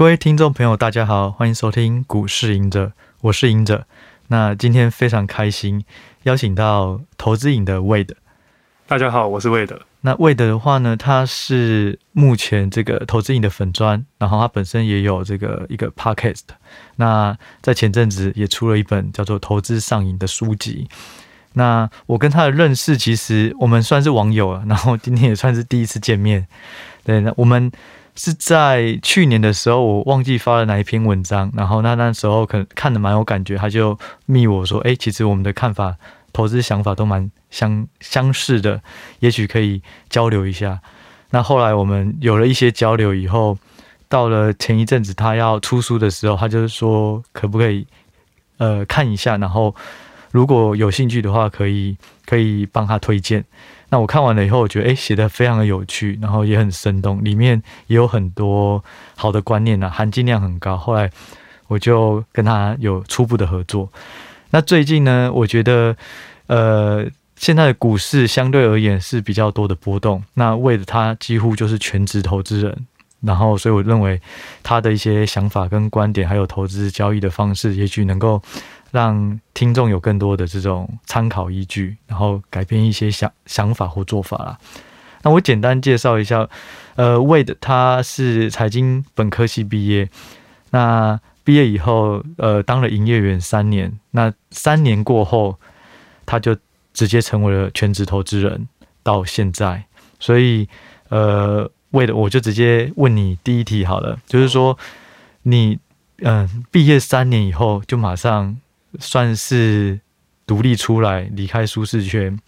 各位听众朋友，大家好，欢迎收听股市赢者，我是赢者。那今天非常开心，邀请到投资影的 Wade。大家好，我是 Wade。那 Wade 的话呢，他是目前这个投资影的粉砖，然后他本身也有这个一个 Podcast。那在前阵子也出了一本叫做《投资上瘾》的书籍。那我跟他的认识，其实我们算是网友了，然后今天也算是第一次见面。对，那我们。是在去年的时候，我忘记发了哪一篇文章，然后那那时候可能看得蛮有感觉，他就密我说：“哎，其实我们的看法、投资想法都蛮相相似的，也许可以交流一下。”那后来我们有了一些交流以后，到了前一阵子他要出书的时候，他就说可不可以呃看一下，然后如果有兴趣的话，可以可以帮他推荐。那我看完了以后，我觉得诶，写得非常的有趣，然后也很生动，里面也有很多好的观念啊，含金量很高。后来我就跟他有初步的合作。那最近呢，我觉得呃，现在的股市相对而言是比较多的波动。那为了他几乎就是全职投资人，然后所以我认为他的一些想法跟观点，还有投资交易的方式，也许能够。让听众有更多的这种参考依据，然后改变一些想想法或做法啦。那我简单介绍一下，呃，Wade 他是财经本科系毕业，那毕业以后，呃，当了营业员三年，那三年过后，他就直接成为了全职投资人，到现在。所以，呃，Wade 我就直接问你第一题好了，就是说，你嗯，毕业三年以后就马上。算是独立出来，离开舒适圈，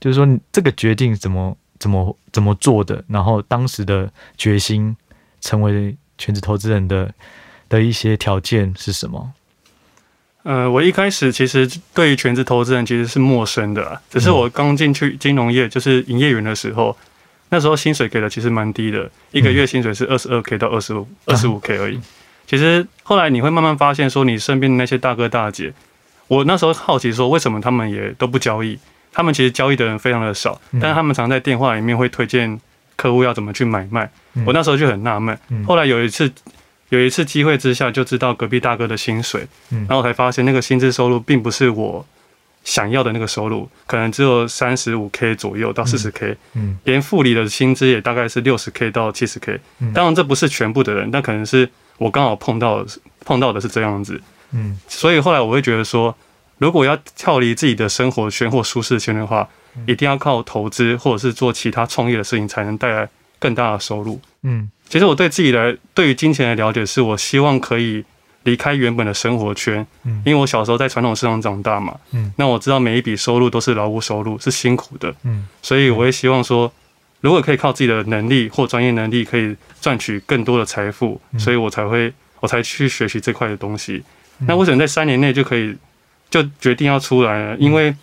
就是说这个决定怎么怎么怎么做的，然后当时的决心成为全职投资人的的一些条件是什么？呃，我一开始其实对于全职投资人其实是陌生的，只是我刚进去金融业就是营业员的时候，那时候薪水给的其实蛮低的，一个月薪水是二十二 k 到二十五二十五 k 而已。其实后来你会慢慢发现，说你身边的那些大哥大姐，我那时候好奇说，为什么他们也都不交易？他们其实交易的人非常的少，但是他们常在电话里面会推荐客户要怎么去买卖。我那时候就很纳闷。后来有一次，有一次机会之下，就知道隔壁大哥的薪水，然后才发现那个薪资收入并不是我想要的那个收入，可能只有三十五 K 左右到四十 K，连副理的薪资也大概是六十 K 到七十 K。当然这不是全部的人，但可能是。我刚好碰到碰到的是这样子，嗯，所以后来我会觉得说，如果要跳离自己的生活圈或舒适圈的话，一定要靠投资或者是做其他创业的事情，才能带来更大的收入。嗯，其实我对自己来，对于金钱的了解，是我希望可以离开原本的生活圈，嗯，因为我小时候在传统市场长大嘛，嗯，那我知道每一笔收入都是劳务收入，是辛苦的，嗯，所以我也希望说。如果可以靠自己的能力或专业能力，可以赚取更多的财富，所以我才会，我才去学习这块的东西。那为什么在三年内就可以就决定要出来呢？因为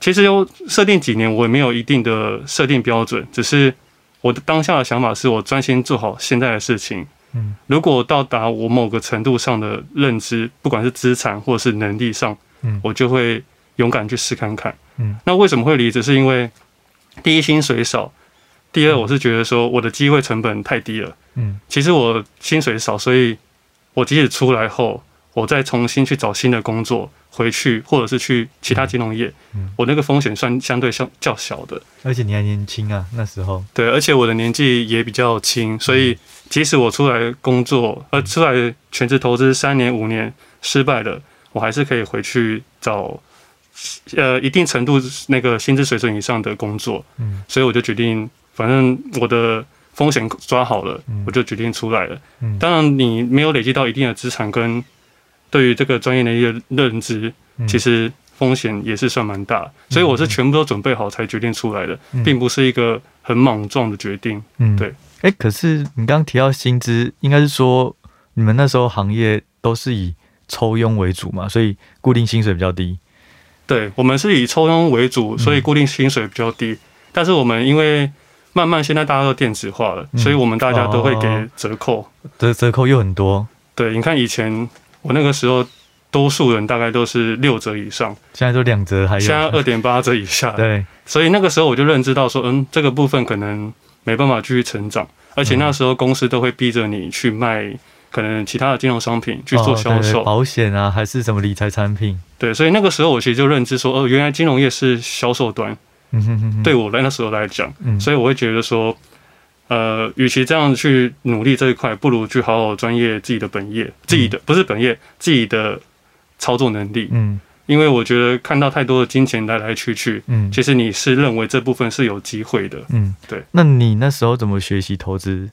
其实有设定几年，我也没有一定的设定标准，只是我的当下的想法是我专心做好现在的事情。如果到达我某个程度上的认知，不管是资产或者是能力上，我就会勇敢去试看看。那为什么会离职？是因为第一薪水少。第二，我是觉得说我的机会成本太低了。嗯，其实我薪水少，所以我即使出来后，我再重新去找新的工作回去，或者是去其他金融业，嗯，我那个风险算相对相较小的。而且你还年轻啊，那时候。对，而且我的年纪也比较轻，所以即使我出来工作，呃，出来全职投资三年五年失败了，我还是可以回去找，呃，一定程度那个薪资水准以上的工作。嗯，所以我就决定。反正我的风险抓好了，我就决定出来了。当然，你没有累积到一定的资产跟对于这个专业的一个认知，其实风险也是算蛮大。所以我是全部都准备好才决定出来的，并不是一个很莽撞的决定。嗯，对。哎，可是你刚刚提到薪资，应该是说你们那时候行业都是以抽佣为主嘛，所以固定薪水比较低。对，我们是以抽佣为主，所以固定薪水比较低。但是我们因为慢慢，现在大家都电子化了，所以我们大家都会给折扣，折、折扣又很多。对，你看以前我那个时候，多数人大概都是六折以上，现在都两折，还有。现在二点八折以下。对，所以那个时候我就认知到说，嗯，这个部分可能没办法继续成长，而且那时候公司都会逼着你去卖可能其他的金融商品去做销售，保险啊，还是什么理财产品？对，所以那个时候我其实就认知说，哦，原来金融业是销售端。嗯哼哼哼，对我来那时候来讲，嗯，所以我会觉得说，呃，与其这样去努力这一块，不如去好好专业自己的本业，自己的不是本业，自己的操作能力。嗯，因为我觉得看到太多的金钱来来去去，嗯，其实你是认为这部分是有机会的。嗯，对。那你那时候怎么学习投资？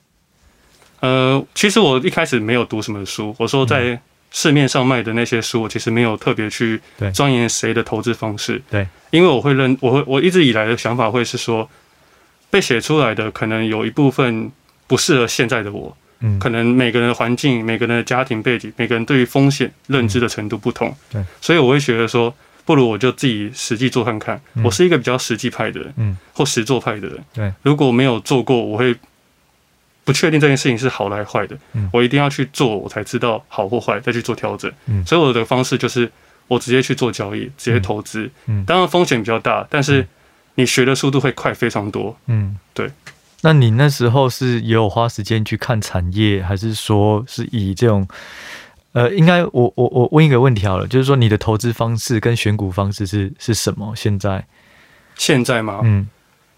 呃，其实我一开始没有读什么书。我说在市面上卖的那些书，我其实没有特别去钻研谁的投资方式。对，因为我会认，我会我一直以来的想法会是说，被写出来的可能有一部分不适合现在的我。嗯，可能每个人的环境、每个人的家庭背景、每个人对于风险认知的程度不同。对，所以我会觉得说，不如我就自己实际做看看。我是一个比较实际派的人，嗯，或实做派的人。对，如果没有做过，我会。不确定这件事情是好还是坏的，嗯，我一定要去做，我才知道好或坏，再去做调整。嗯，所以我的方式就是我直接去做交易，直接投资。嗯，当然风险比较大，但是你学的速度会快非常多。嗯，对。那你那时候是也有花时间去看产业，还是说是以这种呃，应该我我我问一个问题好了，就是说你的投资方式跟选股方式是是什么？现在现在吗？嗯。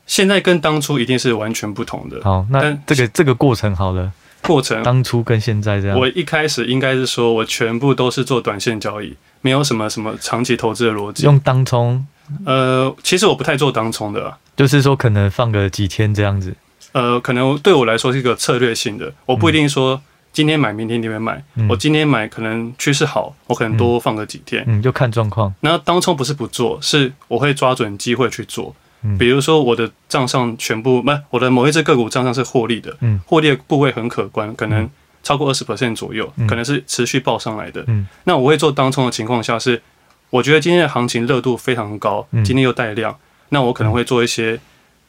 现在跟当初一定是完全不同的。好，那这个这个过程好了，过程当初跟现在这样。我一开始应该是说我全部都是做短线交易，没有什么什么长期投资的逻辑。用当冲？呃，其实我不太做当冲的啊，就是说可能放个几天这样子。呃，可能对我来说是一个策略性的，我不一定说今天买，明天那边买。嗯。我今天买可能趋势好，我可能多放个几天。嗯，就看状况。那当冲不是不做，是我会抓准机会去做。比如说我的账上全部不，我的某一只个股账上是获利的，嗯。获利的部位很可观，可能超过二十 percent 左右，可能是持续报上来的。嗯。那我会做当冲的情况下是，我觉得今天的行情热度非常高，今天又带量，那我可能会做一些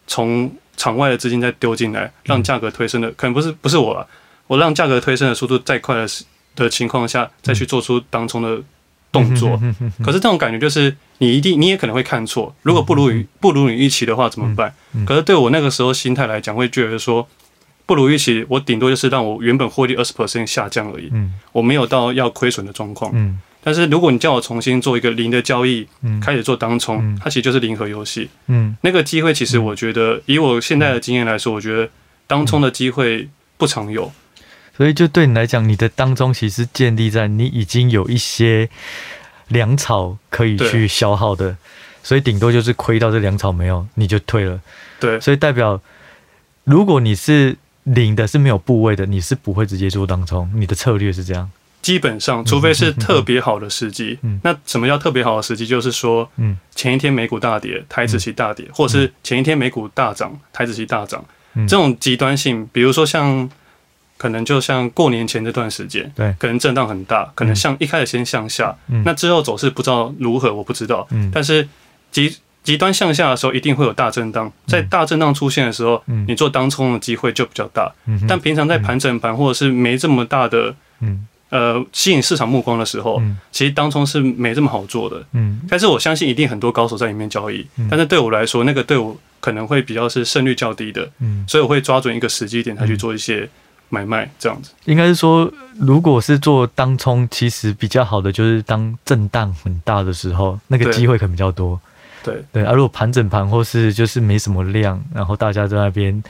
从场外的资金再丢进来，让价格推升的，可能不是不是我了，我让价格推升的速度再快的的情况下，再去做出当冲的。动作，可是这种感觉就是你一定你也可能会看错，如果不如预不如你预期的话怎么办？可是对我那个时候心态来讲，会觉得说不如预期，我顶多就是让我原本获利二十 percent 下降而已，我没有到要亏损的状况。但是如果你叫我重新做一个零的交易，开始做当冲，它其实就是零和游戏。那个机会其实我觉得以我现在的经验来说，我觉得当冲的机会不常有。所以，就对你来讲，你的当中其实建立在你已经有一些粮草可以去消耗的，所以顶多就是亏到这粮草没有，你就退了。对，所以代表，如果你是领的是没有部位的，你是不会直接做当冲，你的策略是这样。基本上，除非是特别好的时机。嗯。那什么叫特别好的时机？就是说，嗯，前一天美股大跌，台子期大跌，或者是前一天美股大涨，台子期大涨，这种极端性，比如说像。可能就像过年前这段时间，对，可能震荡很大，可能像一开始先向下，嗯，那之后走势不知道如何，我不知道，嗯，但是极极端向下的时候，一定会有大震荡，在大震荡出现的时候，嗯，你做当冲的机会就比较大，嗯，但平常在盘整盘或者是没这么大的，嗯，呃，吸引市场目光的时候，嗯，其实当冲是没这么好做的，嗯，但是我相信一定很多高手在里面交易，但是对我来说，那个对我可能会比较是胜率较低的，嗯，所以我会抓准一个时机点，才去做一些。买卖这样子，应该是说，如果是做当冲，其实比较好的就是当震荡很大的时候，那个机会可能比较多。对对，而、啊、如果盘整盘或是就是没什么量，然后大家在那边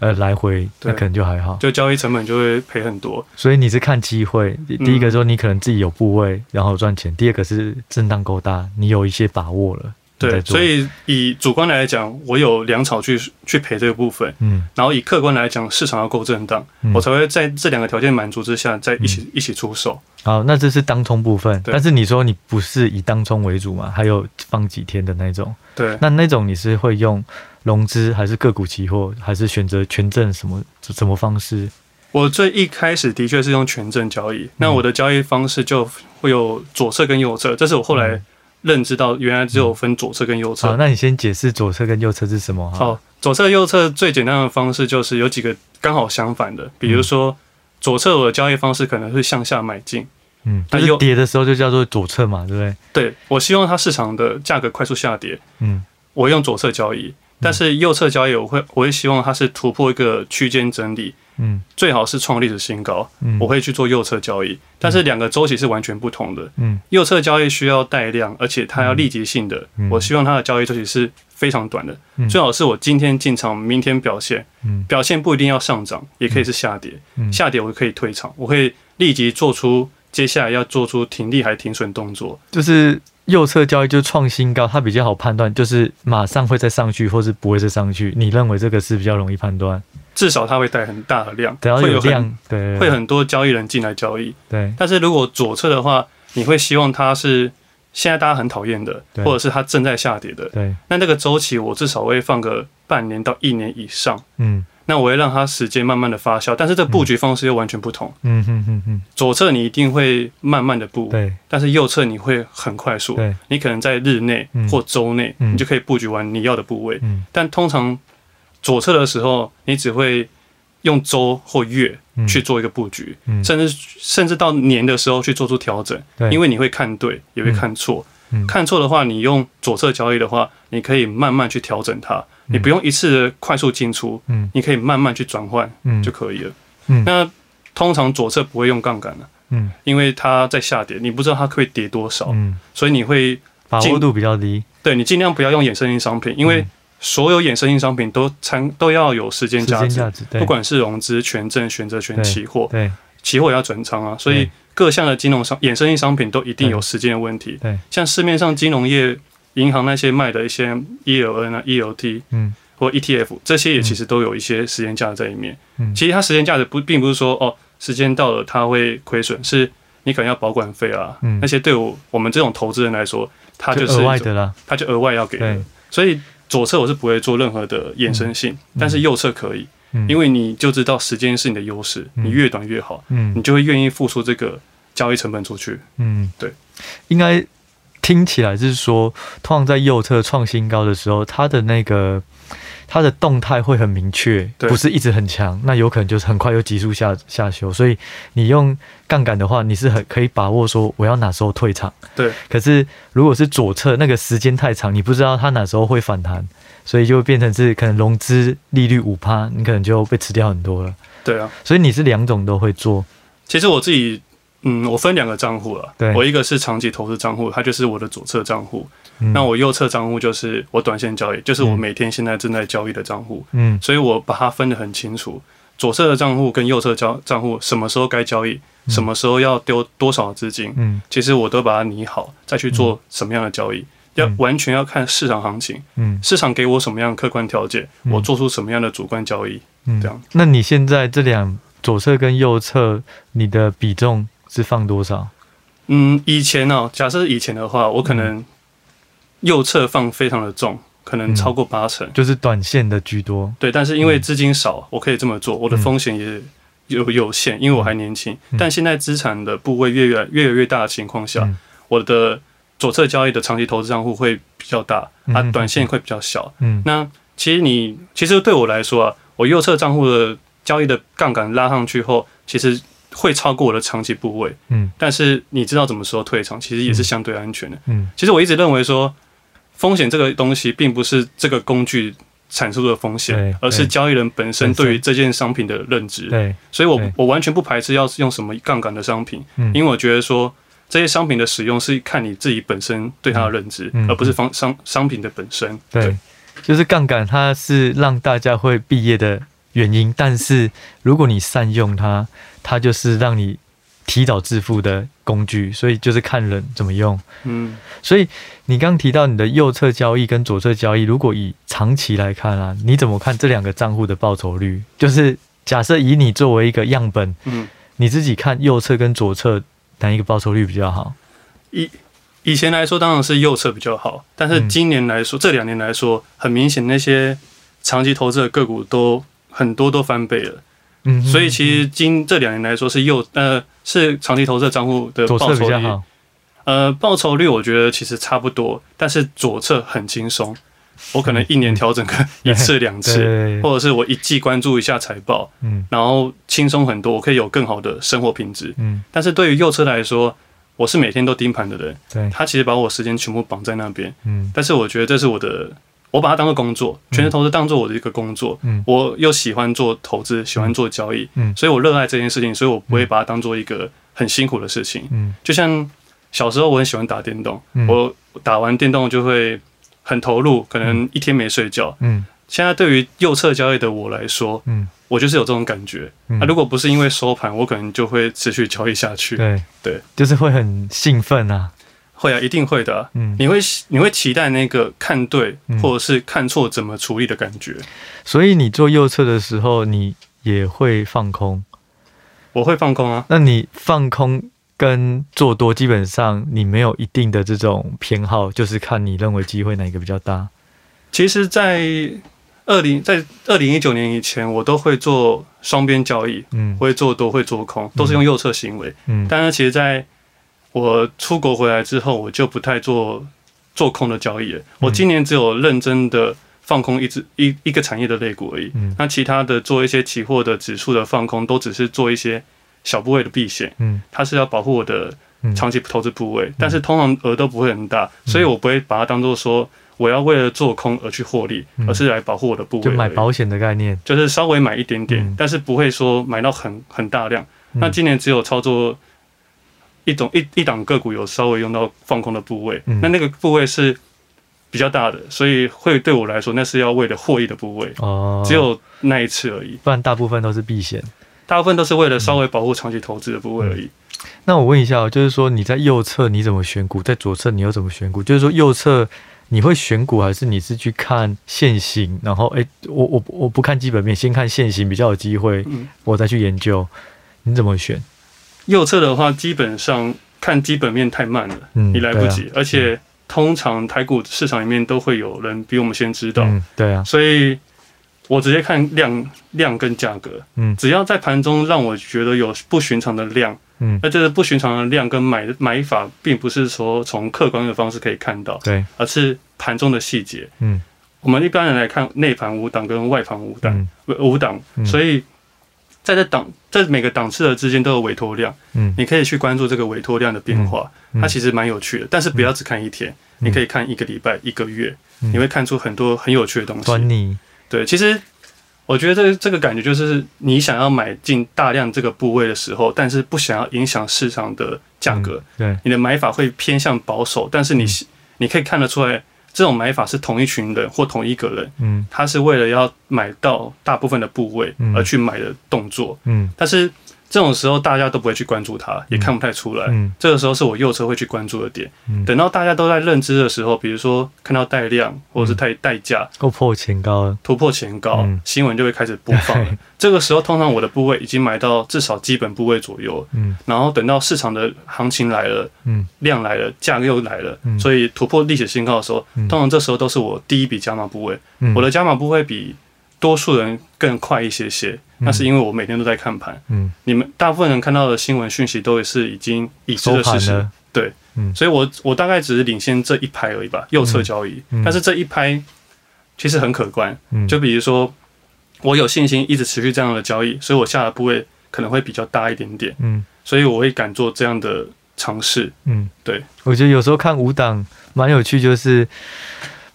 呃来回，那可能就还好，就交易成本就会赔很多。所以你是看机会，第一个说你可能自己有部位，然后赚钱；第二个是震荡够大，你有一些把握了。对，所以以主观来讲，我有粮草去去赔这个部分，嗯，然后以客观来讲，市场要够震荡，嗯，我才会在这两个条件满足之下，再一起、嗯、一起出手。好，那这是当冲部分，但是你说你不是以当冲为主嘛？还有放几天的那种，对，那那种你是会用融资，还是个股期货，还是选择权证什么什么方式？我最一开始的确是用权证交易，那我的交易方式就会有左侧跟右侧，这是我后来、嗯。认知到原来只有分左侧跟右侧。好，那你先解释左侧跟右侧是什么？好，左侧右侧最简单的方式就是有几个刚好相反的，比如说左侧我的交易方式可能是向下买进，嗯，那有跌的时候就叫做左侧嘛，对不对？对，我希望它市场的价格快速下跌，嗯，我用左侧交易，但是右侧交易我会我会希望它是突破一个区间整理，嗯，最好是创历史新高，嗯，我会去做右侧交易。但是两个周期是完全不同的，嗯，右侧交易需要带量，而且它要立即性的，我希望它的交易周期是非常短的，最好是我今天进场，明天表现，表现不一定要上涨，也可以是下跌，下跌我可以退场，我会立即做出接下来要做出停利还停损动作，就是。右侧交易就创新高，它比较好判断，就是马上会再上去，或是不会再上去。你认为这个是比较容易判断？至少它会带很大的量，只要有量，对，会很多交易人进来交易。对。但是如果左侧的话，你会希望它是现在大家很讨厌的，或者是它正在下跌的。对。那那个周期，我至少会放个半年到一年以上。嗯。那我会让它时间慢慢的发酵，但是这布局方式又完全不同。嗯嗯嗯嗯。左侧你一定会慢慢的布，对。但是右侧你会很快速，对。你可能在日内或周内，你就可以布局完你要的部位。嗯。但通常左侧的时候，你只会用周或月去做一个布局，甚至甚至到年的时候去做出调整。对。因为你会看对，也会看错。嗯。看错的话，你用左侧交易的话，你可以慢慢去调整它。你不用一次的快速进出，嗯，你可以慢慢去转换，嗯，就可以了。嗯，那通常左侧不会用杠杆的，嗯，因为它在下跌，你不知道它可以跌多少，嗯，所以你会把握度比较低。对，你尽量不要用衍生性商品，因为所有衍生性商品都参都要有时间价值，不管是融资、权证、选择权、期货，对，期货也要转仓啊，所以各项的金融商衍生性商品都一定有时间的问题。对，像市面上金融业。银行那些卖的一些 ELN 啊、ELT，嗯，或 ETF 这些也其实都有一些时间价值在里面。嗯，其实它时间价值不并不是说哦，时间到了它会亏损，是你可能要保管费啊，嗯，那些对我我们这种投资人来说，它就是额外的啦，它就额外要给的。所以左侧我是不会做任何的衍生性，但是右侧可以，因为你就知道时间是你的优势，你越短越好，嗯，你就会愿意付出这个交易成本出去。嗯，对，应该。听起来是说，通常在右侧创新高的时候，它的那个它的动态会很明确，不是一直很强，那有可能就是很快又急速下下修。所以你用杠杆的话，你是很可以把握说我要哪时候退场。对。可是如果是左侧那个时间太长，你不知道它哪时候会反弹，所以就变成是可能融资利率五趴，你可能就被吃掉很多了。对啊。所以你是两种都会做。其实我自己。嗯，我分两个账户了。对，我一个是长期投资账户，它就是我的左侧账户。嗯。那我右侧账户就是我短线交易，就是我每天现在正在交易的账户。嗯。所以我把它分得很清楚，左侧的账户跟右侧交账户什么时候该交易，嗯，什么时候要丢多少资金。嗯。其实我都把它拟好，再去做什么样的交易，嗯，要完全要看市场行情。嗯。市场给我什么样的客观条件，嗯，我做出什么样的主观交易。嗯。这样。那你现在这两左侧跟右侧，你的比重？是放多少？嗯，以前呢、喔，假设以前的话，我可能右侧放非常的重，可能超过八成，就是短线的居多。对，但是因为资金少，我可以这么做，我的风险也有有限，因为我还年轻。但现在资产的部位越越越来越大的情况下，我的左侧交易的长期投资账户会比较大，啊短线会比较小。嗯，那其实你其实对我来说啊，我右侧账户的交易的杠杆拉上去后，其实。会超过我的长期部位，嗯，但是你知道怎么说退场，其实也是相对安全的，嗯。其实我一直认为说，风险这个东西并不是这个工具产生的风险，而是交易人本身对于这件商品的认知。对，所以我我完全不排斥要用什么杠杆的商品，因为我觉得说这些商品的使用是看你自己本身对它的认知，而不是方商商品的本身。对，就是杠杆，它是让大家会毕业的原因，但是如果你善用它。它就是让你提早致富的工具，所以就是看人怎么用。嗯，所以你刚提到你的右侧交易跟左侧交易，如果以长期来看啊，你怎么看这两个账户的报酬率？就是假设以你作为一个样本，嗯，你自己看右侧跟左侧哪一个报酬率比较好？以以前来说当然是右侧比较好，但是今年来说，嗯、这两年来说，很明显那些长期投资的个股都很多都翻倍了。嗯，所以其实今这两年来说是右呃是长期投资的账户的报酬率，呃报酬率我觉得其实差不多，但是左侧很轻松，我可能一年调整个一次两次，或者是我一季关注一下财报，嗯，然后轻松很多，我可以有更好的生活品质，嗯，但是对于右侧来说，我是每天都盯盘的人，对，他其实把我时间全部绑在那边，嗯，但是我觉得这是我的我把它当做工作，全职投资当做我的一个工作。嗯，我又喜欢做投资，喜欢做交易。嗯，所以我热爱这件事情，所以我不会把它当做一个很辛苦的事情。嗯，就像小时候我很喜欢打电动，我打完电动就会很投入，可能一天没睡觉。嗯，现在对于右侧交易的我来说，嗯，我就是有这种感觉。啊，如果不是因为收盘，我可能就会持续交易下去。对对，就是会很兴奋啊。会啊，一定会的啊。嗯，你会你会期待那个看对或者是看错怎么处理的感觉。所以你做右侧的时候，你也会放空。我会放空啊。那你放空跟做多，基本上你没有一定的这种偏好，就是看你认为机会哪一个比较大。其实，在二零在二零一九年以前，我都会做双边交易，嗯，会做多会做空，都是用右侧行为。嗯，但是其实，在我出国回来之后，我就不太做做空的交易了。我今年只有认真的放空一只一一个产业的类股而已。嗯，那其他的做一些期货的指数的放空，都只是做一些小部位的避险。嗯，它是要保护我的长期投资部位，但是通常额都不会很大，所以我不会把它当做说我要为了做空而去获利，而是来保护我的部位。就买保险的概念，就是稍微买一点点，但是不会说买到很很大量。那今年只有操作。一种一一档个股有稍微用到放空的部位，嗯、那那个部位是比较大的，所以会对我来说那是要为了获益的部位哦，只有那一次而已，不然大部分都是避险，大部分都是为了稍微保护长期投资的部位而已。那我问一下，就是说你在右侧你怎么选股，在左侧你又怎么选股？就是说右侧你会选股，还是你是去看现行，然后哎、欸，我我我不看基本面，先看现行比较有机会，我再去研究，你怎么选？右侧的话，基本上看基本面太慢了，嗯、你来不及。啊、而且通常台股市场里面都会有人比我们先知道，嗯、对啊。所以我直接看量量跟价格，嗯，只要在盘中让我觉得有不寻常的量，嗯，那这个不寻常的量跟买买法，并不是说从客观的方式可以看到，对，而是盘中的细节，嗯，我们一般人来看内盘五档跟外盘五档，嗯、五档，所以。在这档，在每个档次的之间都有委托量，嗯，你可以去关注这个委托量的变化，嗯。嗯、它其实蛮有趣的。但是不要只看一天，嗯、你可以看一个礼拜、一个月，嗯、你会看出很多很有趣的东西。端倪，对，其实我觉得这这个感觉就是你想要买进大量这个部位的时候，但是不想要影响市场的价格，嗯、对，你的买法会偏向保守，但是你、嗯、你可以看得出来。这种买法是同一群人或同一个人，嗯，他是为了要买到大部分的部位而去买的动作，嗯，但是。这种时候大家都不会去关注它，也看不太出来。嗯，这个时候是我右侧会去关注的点。嗯，等到大家都在认知的时候，比如说看到带量或者是带带价，突破前高，突破前高，新闻就会开始播放了。这个时候通常我的部位已经买到至少基本部位左右。嗯，然后等到市场的行情来了，嗯，量来了，价格又来了，所以突破历史新高的时候，通常这时候都是我第一笔加码部位。我的加码部位比多数人更快一些些，那是因为我每天都在看盘。嗯，你们大部分人看到的新闻讯息都是已经已知的事实。对，嗯，所以我我大概只是领先这一拍而已吧，右侧交易。但是这一拍其实很可观。嗯就比如说，我有信心一直持续这样的交易，所以我下的部位可能会比较大一点点。嗯，所以我会敢做这样的尝试。嗯，对，我觉得有时候看五档蛮有趣，就是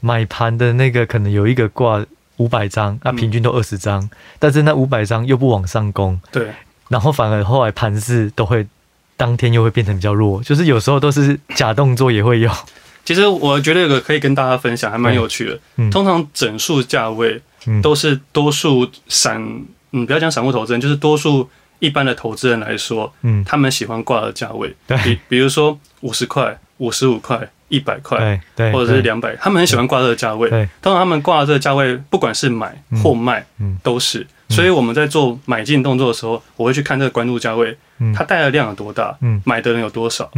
买盘的那个可能有一个挂。五百张，那平均都二十张，嗯、但是那五百张又不往上攻，对，然后反而后来盘势都会当天又会变成比较弱，就是有时候都是假动作也会有。其实我觉得有个可以跟大家分享，还蛮有趣的。嗯、通常整数价位都是多数散，嗯，不要讲散户投资人，就是多数一般的投资人来说，嗯，他们喜欢挂的价位，对，比比如说五十块、五十五块。一百块，对，或者是两百，他们很喜欢挂这个价位。当然，他们挂的这个价位，不管是买或卖，都是。所以我们在做买进动作的时候，我会去看这个关注价位，它带的量有多大，买的人有多少，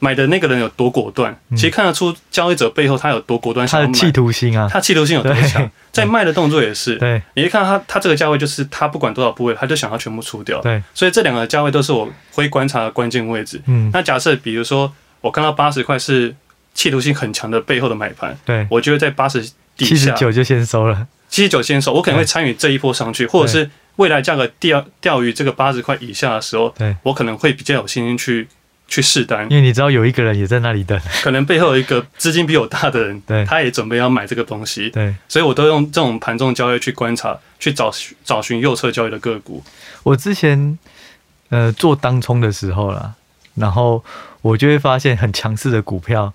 买的那个人有多果断。其实看得出交易者背后他有多果断，他的企图心啊，他企图心有多强。在卖的动作也是，对，你一看他，他这个价位就是他不管多少部位，他就想要全部出掉。对，所以这两个价位都是我会观察的关键位置。嗯，那假设比如说我看到八十块是。企图心很强的背后的买盘，对，我就会在八十底下，七十九就先收了，七十九先收，我可能会参与这一波上去，或者是未来价格钓钓鱼这个八十块以下的时候，对，我可能会比较有信心去去试单，因为你知道有一个人也在那里等，可能背后有一个资金比我大的人，对，他也准备要买这个东西，对，所以我都用这种盘中交易去观察，去找找寻右侧交易的个股。我之前呃做当冲的时候啦，然后我就会发现很强势的股票，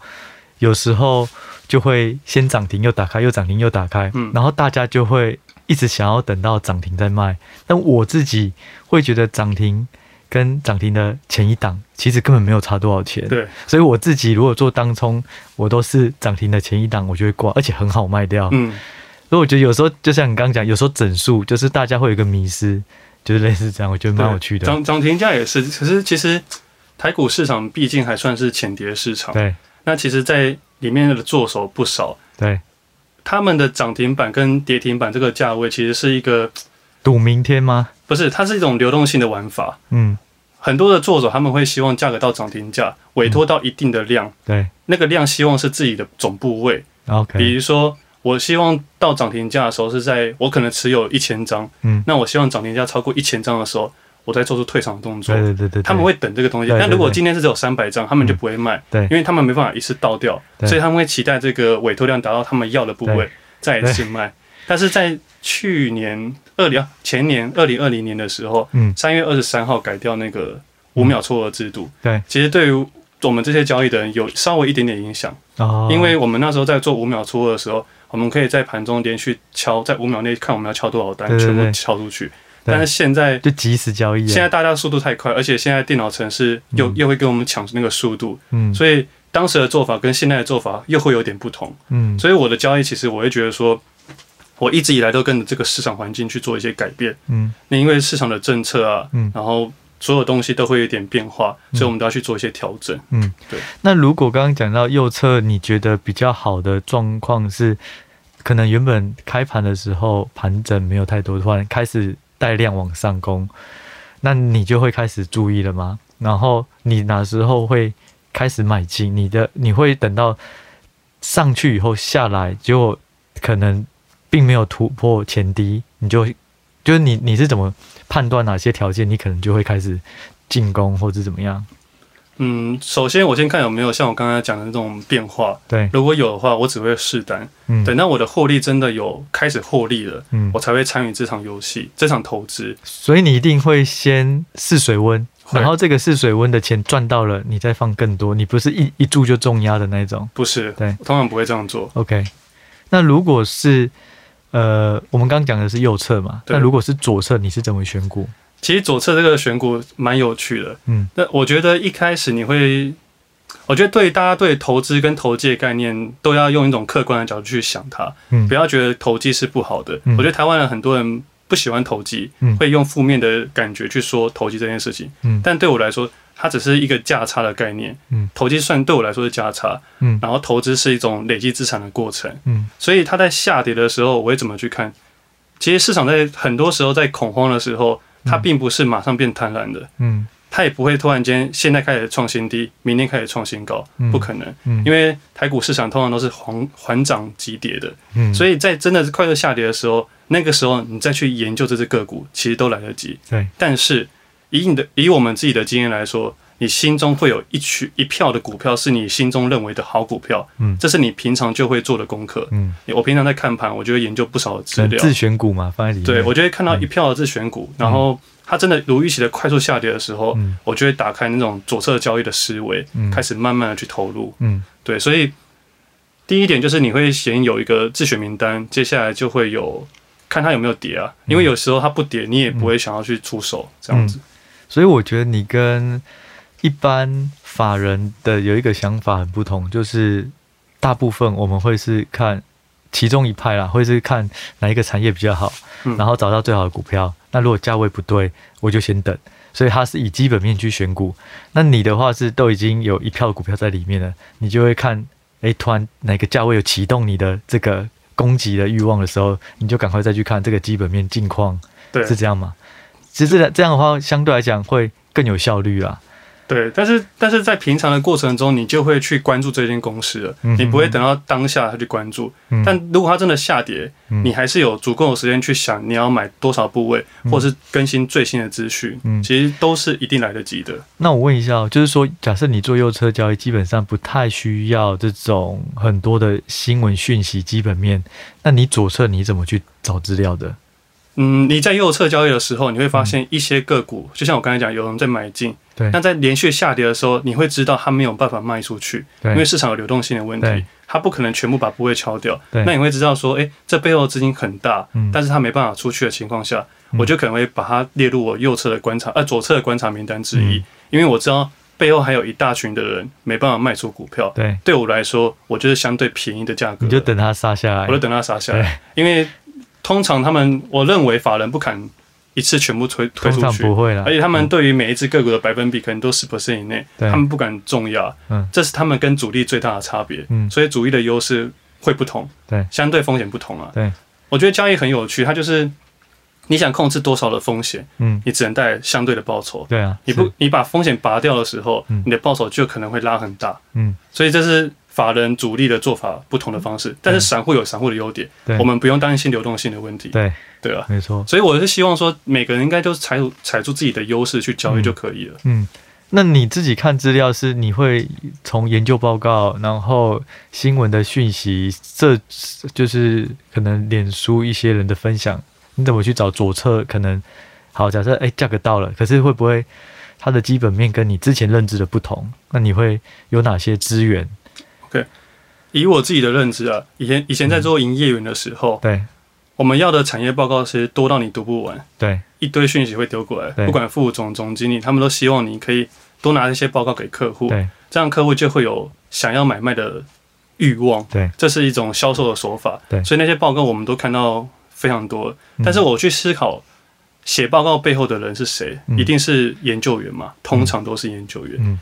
有时候就会先涨停又打开，又涨停又打开，嗯，然后大家就会一直想要等到涨停再卖，但我自己会觉得涨停。跟涨停的前一档其实根本没有差多少钱，对，所以我自己如果做当冲，我都是涨停的前一档我就会挂，而且很好卖掉。嗯，所以我觉得有时候就像你刚刚讲，有时候整数就是大家会有一个迷失，就是类似这样，我觉得蛮有趣的。涨涨停价也是，可是其实台股市场毕竟还算是浅碟市场，对。那其实，在里面的作手不少，对。他们的涨停板跟跌停板这个价位，其实是一个。赌明天吗？不是，它是一种流动性的玩法。嗯，很多的作手他们会希望价格到涨停价，委托到一定的量。对，那个量希望是自己的总部位。OK，比如说我希望到涨停价的时候是在我可能持有一千张。嗯，那我希望涨停价超过一千张的时候，我在做出退场的动作。对对对，他们会等这个东西。但如果今天是只有三百张，他们就不会卖。对，因为他们没办法一次倒掉，所以他们会期待这个委托量达到他们要的部位再一次卖。但是在去年二零前年二零二零年的时候，嗯，三月二十三号改掉那个五秒撮额制度，对，其实对于我们这些交易的人有稍微一点点影响，哦，因为我们那时候在做五秒出货的时候，我们可以在盘中连续敲，在五秒内看我们要敲多少单，全部敲出去。但是现在就即时交易，现在大家速度太快，而且现在电脑城市又又会跟我们抢那个速度，嗯，所以当时的做法跟现在的做法又会有点不同，嗯，所以我的交易其实我会觉得说。我一直以来都跟着这个市场环境去做一些改变，嗯，那因为市场的政策啊，嗯，然后所有东西都会有点变化，所以我们都要去做一些调整，嗯，对。那如果刚刚讲到右侧，你觉得比较好的状况是，可能原本开盘的时候盘整没有太多，突然开始带量往上攻，那你就会开始注意了吗？然后你哪时候会开始买进？你的你会等到上去以后下来，结果可能。并没有突破前低，你就就是你你是怎么判断哪些条件，你可能就会开始进攻或者怎么样？嗯，首先我先看有没有像我刚才讲的那种变化。对，如果有的话，我只会试单。嗯，等到我的获利真的有开始获利了，嗯，我才会参与这场游戏，这场投资。所以你一定会先试水温，然后这个试水温的钱赚到了，你再放更多。你不是一一注就重压的那种？不是，对，通常不会这样做。OK，那如果是。呃，我们刚刚讲的是右侧嘛，那如果是左侧，你是怎么选股？其实左侧这个选股蛮有趣的，嗯，那我觉得一开始你会，我觉得对大家对投资跟投机的概念都要用一种客观的角度去想它，嗯，不要觉得投机是不好的。嗯，我觉得台湾人很多人不喜欢投机，嗯，会用负面的感觉去说投机这件事情，嗯，但对我来说。它只是一个价差的概念，嗯，投机算对我来说是价差，嗯，然后投资是一种累积资产的过程，嗯，所以它在下跌的时候，我会怎么去看？其实市场在很多时候在恐慌的时候，它并不是马上变贪婪的，嗯，它也不会突然间现在开始创新低，明天开始创新高，不可能，嗯，因为台股市场通常都是缓缓涨急跌的，嗯，所以在真的是快速下跌的时候，那个时候你再去研究这只个股，其实都来得及，对，但是。以你的以我们自己的经验来说，你心中会有一曲一票的股票是你心中认为的好股票，嗯，这是你平常就会做的功课，嗯，我平常在看盘，我就会研究不少的资料，自选股嘛，放在里面，对，我就会看到一票的自选股，然后它真的如预期的快速下跌的时候，我就会打开那种左侧交易的思维，开始慢慢的去投入，嗯，对，所以第一点就是你会先有一个自选名单，接下来就会有看它有没有跌啊，因为有时候它不跌，你也不会想要去出手这样子。所以我觉得你跟一般法人的有一个想法很不同，就是大部分我们会是看其中一派啦，会是看哪一个产业比较好，然后找到最好的股票。那如果价位不对，我就先等。所以它是以基本面去选股。那你的话是都已经有一票股票在里面了，你就会看，诶，突然哪个价位有启动你的这个攻击的欲望的时候，你就赶快再去看这个基本面近况，是这样吗？其实这样这样的话，相对来讲会更有效率啦。对，但是但是在平常的过程中，你就会去关注这间公司了，嗯、你不会等到当下他去关注。嗯、但如果它真的下跌，嗯、你还是有足够的时间去想你要买多少部位，嗯、或是更新最新的资讯，嗯、其实都是一定来得及的。那我问一下，就是说，假设你做右侧交易，基本上不太需要这种很多的新闻讯息基本面，那你左侧你怎么去找资料的？嗯，你在右侧交易的时候，你会发现一些个股，嗯、就像我刚才讲，有人在买进。对。那在连续下跌的时候，你会知道它没有办法卖出去，对因为市场有流动性的问题，它不可能全部把部位敲掉。对。那你会知道说，哎、欸，这背后资金很大，嗯、但是它没办法出去的情况下，嗯、我就可能会把它列入我右侧的观察，呃，左侧的观察名单之一，嗯、因为我知道背后还有一大群的人没办法卖出股票。对。对我来说，我就是相对便宜的价格。你就等它杀下来。我就等它杀下来，因为。通常他们，我认为法人不敢一次全部推推出去，不会啦。而且他们对于每一只个股的百分比可能都十 percent 以内，他们不敢重压。嗯，这是他们跟主力最大的差别。嗯，所以主力的优势会不同，对，相对风险不同啊。对，我觉得交易很有趣，它就是你想控制多少的风险，嗯，你只能带相对的报酬。对啊，你不你把风险拔掉的时候，你的报酬就可能会拉很大。嗯，所以这是。法人主力的做法不同的方式，但是散户有散户的优点，对我们不用担心流动性的问题。对对啊，没错。所以我是希望说，每个人应该都是踩住踩住自己的优势去交易就可以了。嗯，那你自己看资料是你会从研究报告，然后新闻的讯息，这就是可能脸书一些人的分享，你怎么去找左侧？可能好，假设哎价格到了，可是会不会它的基本面跟你之前认知的不同？那你会有哪些资源？对，以我自己的认知啊，以前以前在做营业员的时候，对，我们要的产业报告其实多到你读不完，对，一堆讯息会丢过来，不管副总总经理，他们都希望你可以多拿一些报告给客户，对，这样客户就会有想要买卖的欲望，对，这是一种销售的手法，对，所以那些报告我们都看到非常多，但是我去思考写报告背后的人是谁，嗯、一定是研究员嘛，通常都是研究员，嗯。嗯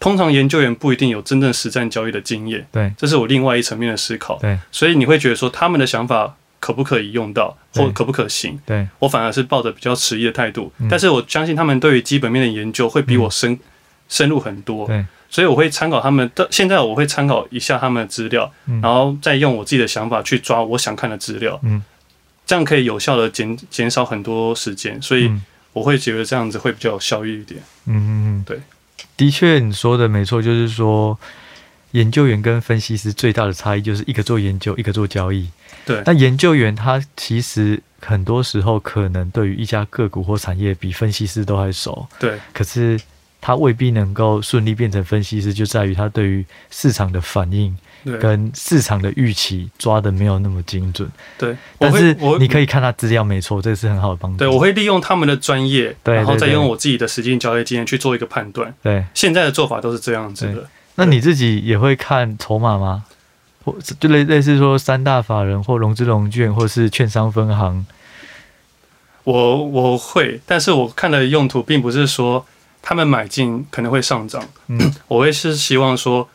通常研究员不一定有真正实战交易的经验，对，这是我另外一层面的思考，对，所以你会觉得说他们的想法可不可以用到，或可不可行？对，我反而是抱着比较迟疑的态度，但是我相信他们对于基本面的研究会比我深深入很多，对，所以我会参考他们的，现在我会参考一下他们的资料，然后再用我自己的想法去抓我想看的资料，嗯，这样可以有效的减减少很多时间，所以我会觉得这样子会比较有效率一点，嗯嗯嗯，对。的确，你说的没错，就是说，研究员跟分析师最大的差异就是一个做研究，一个做交易。对，那研究员他其实很多时候可能对于一家个股或产业比分析师都还熟。对，可是他未必能够顺利变成分析师，就在于他对于市场的反应。跟市场的预期抓的没有那么精准，对，但是你可以看他资料，没错，这是很好的帮助。对，我会利用他们的专业，然后再用我自己的实际交易经验去做一个判断。对，现在的做法都是这样子的。那你自己也会看筹码吗？或就类类似说三大法人或融资融券，或是券商分行？我我会，但是我看的用途并不是说他们买进可能会上涨，嗯，我会是希望说。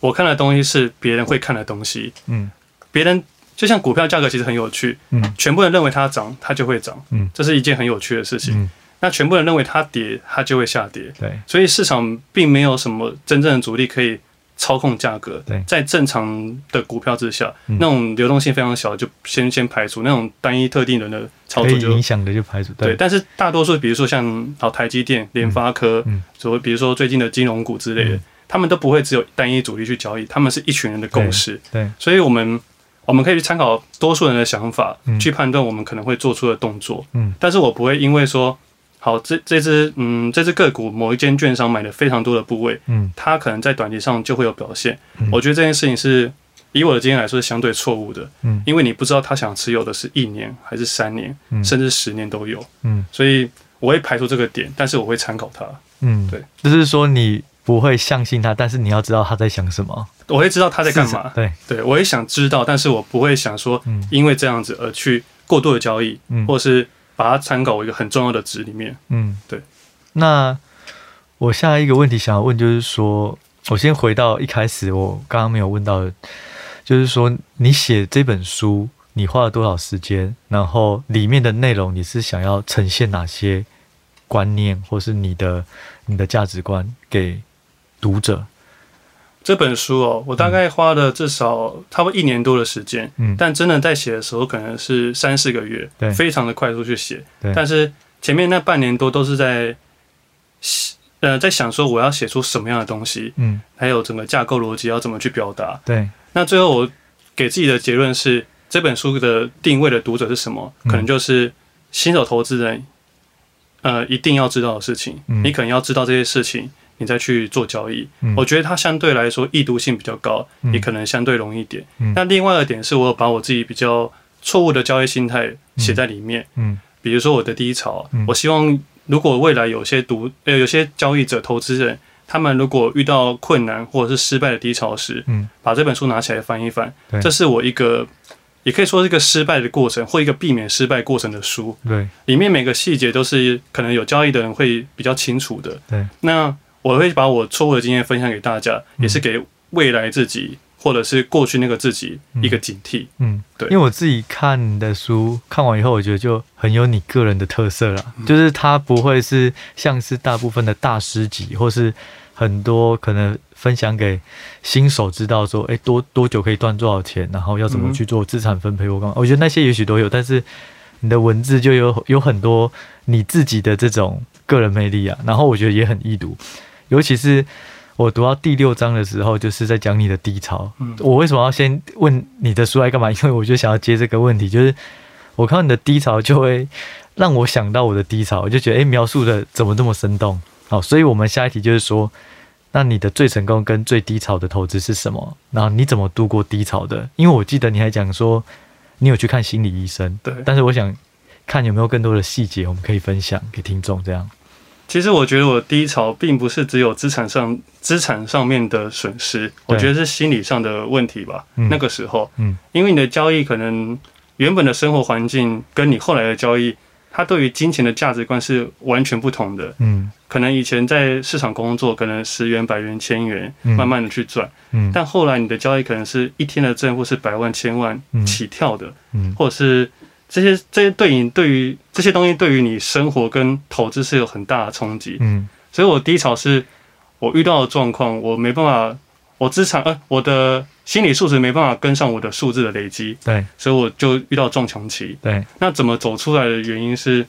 我看的东西是别人会看的东西，嗯，别人就像股票价格其实很有趣，嗯，全部人认为它涨，它就会涨，嗯，这是一件很有趣的事情。嗯，那全部人认为它跌，它就会下跌，对，所以市场并没有什么真正的主力可以操控价格。对，在正常的股票之下，那种流动性非常小，就先先排除那种单一特定人的操作就影响的就排除。对，但是大多数，比如说像好台积电、联发科，嗯，所以比如说最近的金融股之类的。他们都不会只有单一主力去交易，他们是一群人的共识。对，所以我们我们可以去参考多数人的想法，嗯、去判断我们可能会做出的动作。嗯，但是我不会因为说，好，这这只嗯这只个股某一间券商买的非常多的部位，嗯，它可能在短期上就会有表现。嗯、我觉得这件事情是以我的经验来说是相对错误的。嗯，因为你不知道他想持有的是一年还是三年，嗯、甚至十年都有。嗯，所以我会排除这个点，但是我会参考它。嗯，对，就是说你。不会相信他，但是你要知道他在想什么。我会知道他在干嘛。对对，我也想知道，但是我不会想说，因为这样子而去过度的交易，嗯，或是把它参考为一个很重要的值里面。嗯，对。那我下一个问题想要问，就是说，我先回到一开始我刚刚没有问到的，就是说，你写这本书，你花了多少时间？然后里面的内容，你是想要呈现哪些观念，或是你的你的价值观给读者？这本书哦，我大概花了至少差不多一年多的时间，嗯，但真的在写的时候可能是三四个月，对，非常的快速去写，对。但是前面那半年多都是在写，呃，在想说我要写出什么样的东西，嗯，还有整个架构逻辑要怎么去表达，对。那最后我给自己的结论是，这本书的定位的读者是什么？可能就是新手投资人，呃，一定要知道的事情，你可能要知道这些事情。你再去做交易，嗯、我觉得它相对来说易读性比较高，嗯、也可能相对容易一点。那、嗯、另外一个点是我有把我自己比较错误的交易心态写在里面，嗯嗯、比如说我的低潮，嗯、我希望如果未来有些读呃有些交易者、投资人，他们如果遇到困难或者是失败的低潮时，嗯、把这本书拿起来翻一翻，对这是我一个也可以说是一个失败的过程或一个避免失败过程的书。对，里面每个细节都是可能有交易的人会比较清楚的。对，那。我会把我错误的经验分享给大家，嗯、也是给未来自己或者是过去那个自己一个警惕。嗯，对，因为我自己看的书看完以后，我觉得就很有你个人的特色啦，嗯、就是它不会是像是大部分的大师级，或是很多可能分享给新手知道说，哎、欸，多多久可以赚多少钱，然后要怎么去做资产分配。我刚，我觉得那些也许都有，但是你的文字就有有很多你自己的这种个人魅力啊，然后我觉得也很易读。尤其是我读到第六章的时候，就是在讲你的低潮。嗯，我为什么要先问你的书来干嘛？因为我就想要接这个问题，就是我看到你的低潮，就会让我想到我的低潮，我就觉得，诶，描述的怎么这么生动？好，所以我们下一题就是说，那你的最成功跟最低潮的投资是什么？然后你怎么度过低潮的？因为我记得你还讲说，你有去看心理医生。对，但是我想看有没有更多的细节，我们可以分享给听众，这样。其实我觉得我低潮并不是只有资产上资产上面的损失，我觉得是心理上的问题吧。嗯、那个时候，嗯，因为你的交易可能原本的生活环境跟你后来的交易，它对于金钱的价值观是完全不同的。嗯，可能以前在市场工作，可能十元、百元、千元，慢慢的去赚。嗯，但后来你的交易可能是一天的挣或是百万、千万起跳的。嗯，或者是。这些这些对你对于这些东西对于你生活跟投资是有很大的冲击，嗯，所以我低潮是我遇到的状况，我没办法，我资产呃我的心理素质没办法跟上我的数字的累积，对，所以我就遇到撞墙期，对，那怎么走出来的原因是，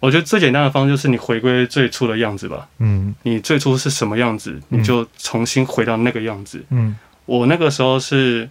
我觉得最简单的方式就是你回归最初的样子吧，嗯，你最初是什么样子，你就重新回到那个样子，嗯，我那个时候是。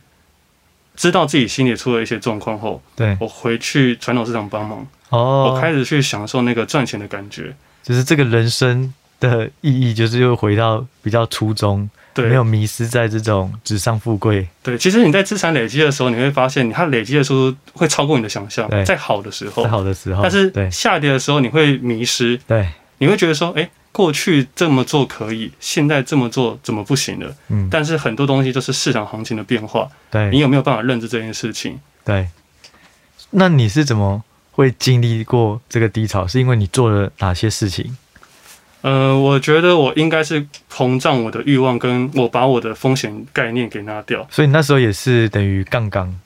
知道自己心里出了一些状况后，对，我回去传统市场帮忙，哦，我开始去享受那个赚钱的感觉，就是这个人生的意义，就是又回到比较初衷，对，没有迷失在这种纸上富贵。对，其实你在资产累积的时候，你会发现，它累积的速度会超过你的想象，对。在好的时候，在好的时候，但是下跌的时候你会迷失，对，你会觉得说，哎。过去这么做可以，现在这么做怎么不行了？嗯，但是很多东西都是市场行情的变化。对，你有没有办法认知这件事情？对，那你是怎么会经历过这个低潮？是因为你做了哪些事情？呃，我觉得我应该是膨胀我的欲望，跟我把我的风险概念给拿掉。所以那时候也是等于杠杆，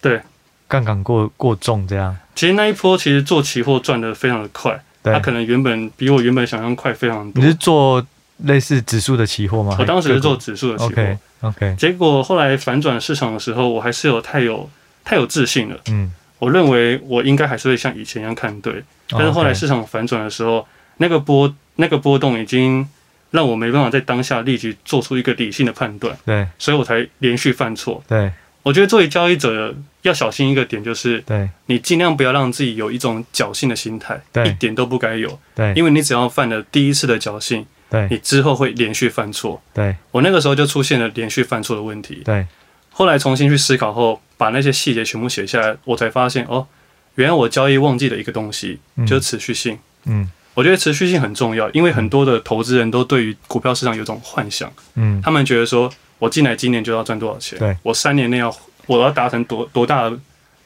对，杠杆过过重这样。其实那一波其实做期货赚的非常的快。他可能原本比我原本想象快非常多。你是做类似指数的期货吗？我当时是做指数的期货。OK OK。结果后来反转市场的时候，我还是有太有太有自信了。嗯。我认为我应该还是会像以前一样看对，但是后来市场反转的时候，那个波那个波动已经让我没办法在当下立即做出一个理性的判断。对。所以我才连续犯错。对。我觉得作为交易者要小心一个点，就是，对，你尽量不要让自己有一种侥幸的心态，一点都不该有，对，因为你只要犯了第一次的侥幸，对，你之后会连续犯错，对，我那个时候就出现了连续犯错的问题，对，后来重新去思考后，把那些细节全部写下来，我才发现，哦，原来我交易忘记了一个东西，就是持续性，嗯，我觉得持续性很重要，因为很多的投资人都对于股票市场有种幻想，嗯，他们觉得说。我进来今年就要赚多少钱？对，我三年内要我要达成多多大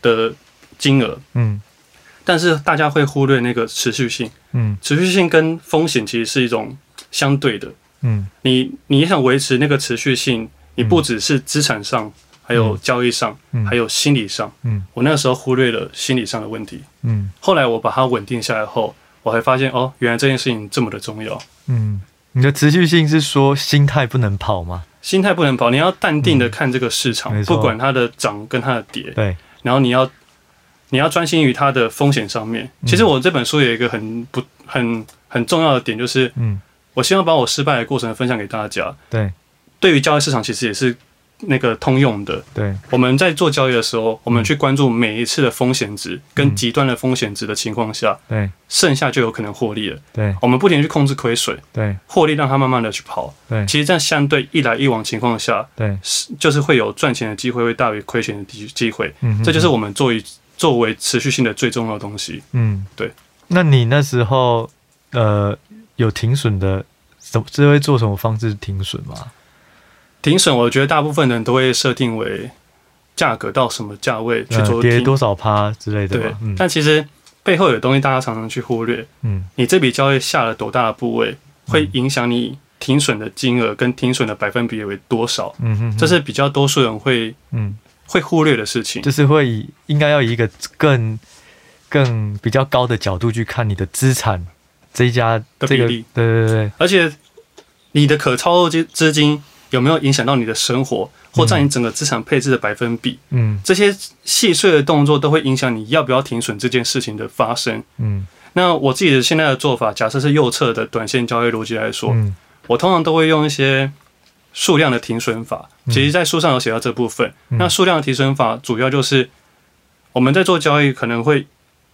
的金额？嗯，但是大家会忽略那个持续性。嗯，持续性跟风险其实是一种相对的。嗯，你你想维持那个持续性，你不只是资产上，还有交易上，还有心理上。嗯，我那个时候忽略了心理上的问题。嗯，后来我把它稳定下来后，我还发现哦，原来这件事情这么的重要。嗯，你的持续性是说心态不能跑吗？心态不能跑，你要淡定的看这个市场，嗯、不管它的涨跟它的跌。对，然后你要你要专心于它的风险上面。其实我这本书有一个很不很很重要的点，就是嗯，我希望把我失败的过程分享给大家。对，对于交易市场，其实也是。那个通用的，对，我们在做交易的时候，我们去关注每一次的风险值跟极端的风险值的情况下，对，剩下就有可能获利了。对，我们不停去控制亏损，对，获利让它慢慢的去跑。对，其实这样相对一来一往情况下，对，是就是会有赚钱的机会会大于亏钱的机机会。嗯，这就是我们作为作为持续性的最重要的东西。嗯，对。那你那时候呃有停损的，怎是会做什么方式停损吗？停损，我觉得大部分人都会设定为价格到什么价位去做跌多少趴之类的。对，但其实背后有东西大家常常去忽略。嗯，你这笔交易下了多大的部位，会影响你停损的金额跟停损的百分比为多少？嗯哼，这是比较多数人会嗯会忽略的事情。就是会以应该要以一个更更比较高的角度去看你的资产这一家的比例。对对对，而且你的可操作资资金。有没有影响到你的生活，或占你整个资产配置的百分比？嗯，这些细碎的动作都会影响你要不要停损这件事情的发生。嗯，那我自己的现在的做法，假设是右侧的短线交易逻辑来说，嗯，我通常都会用一些数量的停损法。其实，在书上有写到这部分。那数量的停损法主要就是我们在做交易，可能会，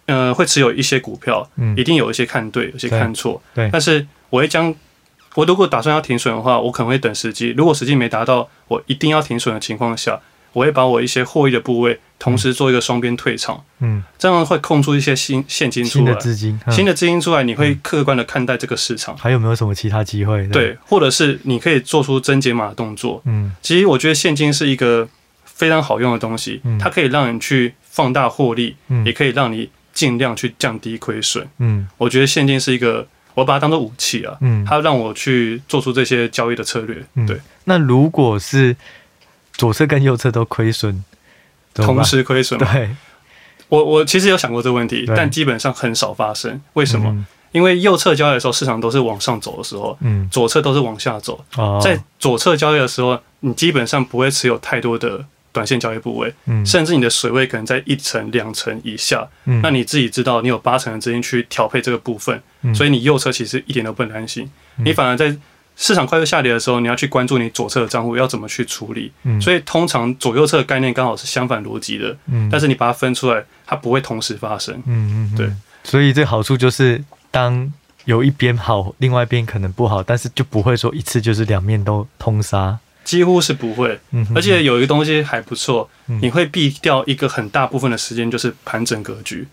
呃，会持有一些股票，一定有一些看对，有些看错。对，但是我会将我如果打算要停损的话，我可能会等时机。如果时机没达到我一定要停损的情况下，我会把我一些获利的部位同时做一个双边退场。嗯，这样会空出一些新现金出来，新的资金，新的资金出来，你会客观的看待这个市场。还有没有什么其他机会？对，或者是你可以做出增减码的动作。嗯，其实我觉得现金是一个非常好用的东西，它可以让你去放大获利，也可以让你尽量去降低亏损。嗯，我觉得现金是一个。我把它当做武器啊，嗯，它让我去做出这些交易的策略。对，嗯、那如果是左侧跟右侧都亏损，同时亏损，对，我我其实有想过这个问题，但基本上很少发生。为什么？嗯、因为右侧交易的时候，市场都是往上走的时候，嗯，左侧都是往下走。哦、在左侧交易的时候，你基本上不会持有太多的。短线交易部位，嗯，甚至你的水位可能在一层、两层以下，嗯，那你自己知道，你有八成的资金去调配这个部分，嗯，所以你右侧其实一点都不担心，嗯，你反而在市场快速下跌的时候，你要去关注你左侧的账户要怎么去处理，嗯，所以通常左右侧的概念刚好是相反逻辑的，嗯，但是你把它分出来，它不会同时发生，嗯嗯，对，所以这好处就是当有一边好，另外一边可能不好，但是就不会说一次就是两面都通杀。几乎是不会，而且有一个东西还不错，你会避掉一个很大部分的时间，就是盘整格局。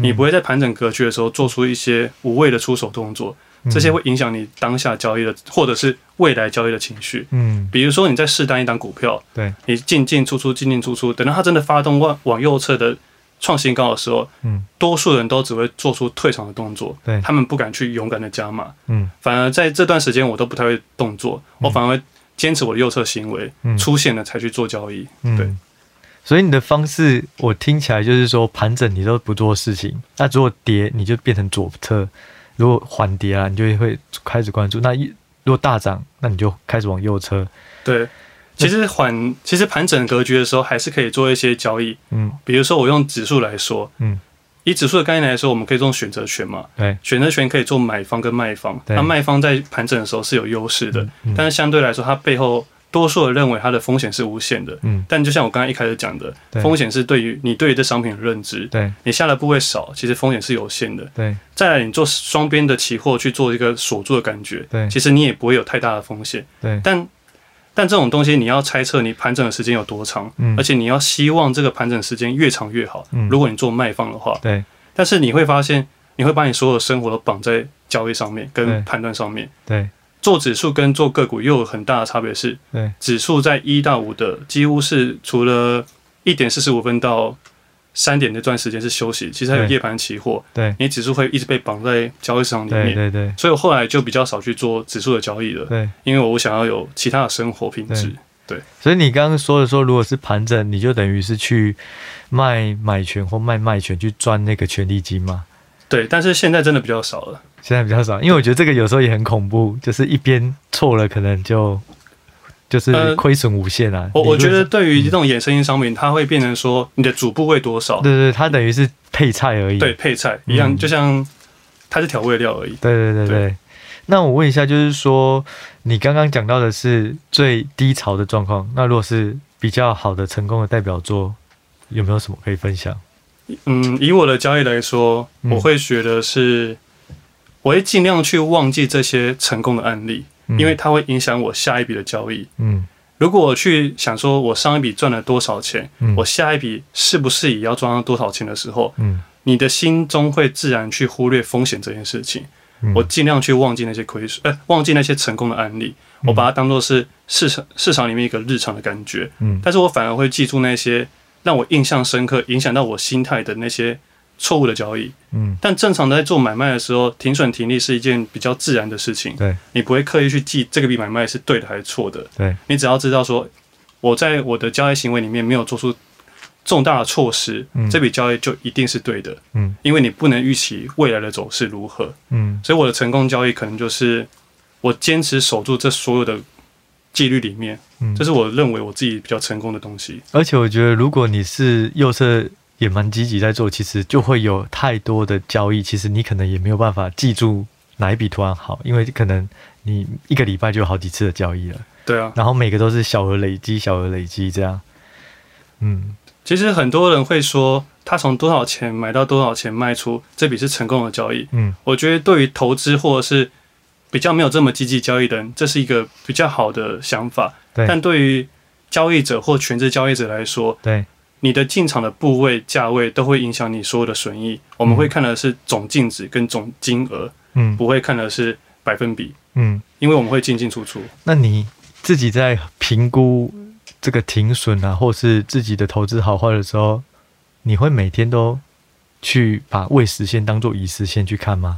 你不会在盘整格局的时候做出一些无谓的出手动作，这些会影响你当下交易的或者是未来交易的情绪。比如说你在试单一档股票，对，你进进出出进进出出，等到它真的发动往往右侧的创新高的时候，多数人都只会做出退场的动作，他们不敢去勇敢的加码，反而在这段时间我都不太会动作，我反而会。坚持我的右侧行为嗯。出现了才去做交易，嗯、对。所以你的方式我听起来就是说盘整你都不做事情，那如果跌你就变成左侧，如果缓跌啊你就会开始关注，那一如果大涨那你就开始往右侧。对，其实缓其实盘整格局的时候还是可以做一些交易，嗯，比如说我用指数来说，嗯。以指数的概念来说，我们可以做选择权嘛？对，选择权可以做买方跟卖方。那卖方在盘整的时候是有优势的，但是相对来说，它背后多数人认为它的风险是无限的。嗯，但就像我刚刚一开始讲的，风险是对于你对于这商品的认知。对，你下的部位少，其实风险是有限的。对，再来你做双边的期货去做一个锁住的感觉。对，其实你也不会有太大的风险。对，但。但这种东西你要猜测你盘整的时间有多长，嗯，而且你要希望这个盘整时间越长越好。嗯，如果你做卖方的话，对，但是你会发现，你会把你所有的生活都绑在交易上面跟判断上面。对，做指数跟做个股又有很大的差别是，对，指数在一到五的几乎是除了一点四十五分到。三点那段时间是休息，其实还有夜盘期货，对，你指数会一直被绑在交易市场里面，对对对，所以我后来就比较少去做指数的交易了，对，因为我想要有其他的生活品质，对，对，所以你刚刚说的说，如果是盘整，你就等于是去卖买权或卖卖权去赚那个权利金吗？对，但是现在真的比较少了。现在比较少，因为我觉得这个有时候也很恐怖，就是一边错了，可能就就是亏损无限啊。呃、我我觉得对于这种衍生性商品，它会变成说你的主部位多少？对对，它等于是配菜而已。对，配菜一样，就像它是调味料而已。对对对对。对那我问一下，就是说你刚刚讲到的是最低潮的状况，那如果是比较好的成功的代表作，有没有什么可以分享？嗯，以我的交易来说，我会觉得是，我会尽量去忘记这些成功的案例，因为它会影响我下一笔的交易。嗯，如果我去想说我上一笔赚了多少钱，我下一笔是不是也要赚到多少钱的时候，嗯，你的心中会自然去忽略风险这件事情。我尽量去忘记那些亏损，呃，忘记那些成功的案例，我把它当做是市场市场里面一个日常的感觉。嗯，但是我反而会记住那些让我印象深刻、影响到我心态的那些错误的交易。嗯，但正常的在做买卖的时候，停损停利是一件比较自然的事情。对，你不会刻意去记这个笔买卖是对的还是错的。对，你只要知道说我在我的交易行为里面没有做出。重大的措施，这笔交易就一定是对的，嗯，因为你不能预期未来的走势如何，嗯，所以我的成功交易可能就是我坚持守住这所有的纪律里面，嗯，这是我认为我自己比较成功的东西。而且我觉得，如果你是右侧也蛮积极在做，其实就会有太多的交易，其实你可能也没有办法记住哪一笔突然好，因为可能你一个礼拜就有好几次的交易了，对啊，然后每个都是小额累积、小额累积这样，嗯。其实很多人会说，他从多少钱买到多少钱卖出，这笔是成功的交易。嗯，我觉得对于投资或者是比较没有这么积极交易的人，这是一个比较好的想法。对，但对于交易者或全职交易者来说，对，你的进场的部位、价位都会影响你所有的损益。我们会看的是总净值跟总金额，嗯，不会看的是百分比，嗯，因为我们会进进出出。那你自己在评估？这个停损啊，或是自己的投资好坏的时候，你会每天都去把未实现当做已实现去看吗？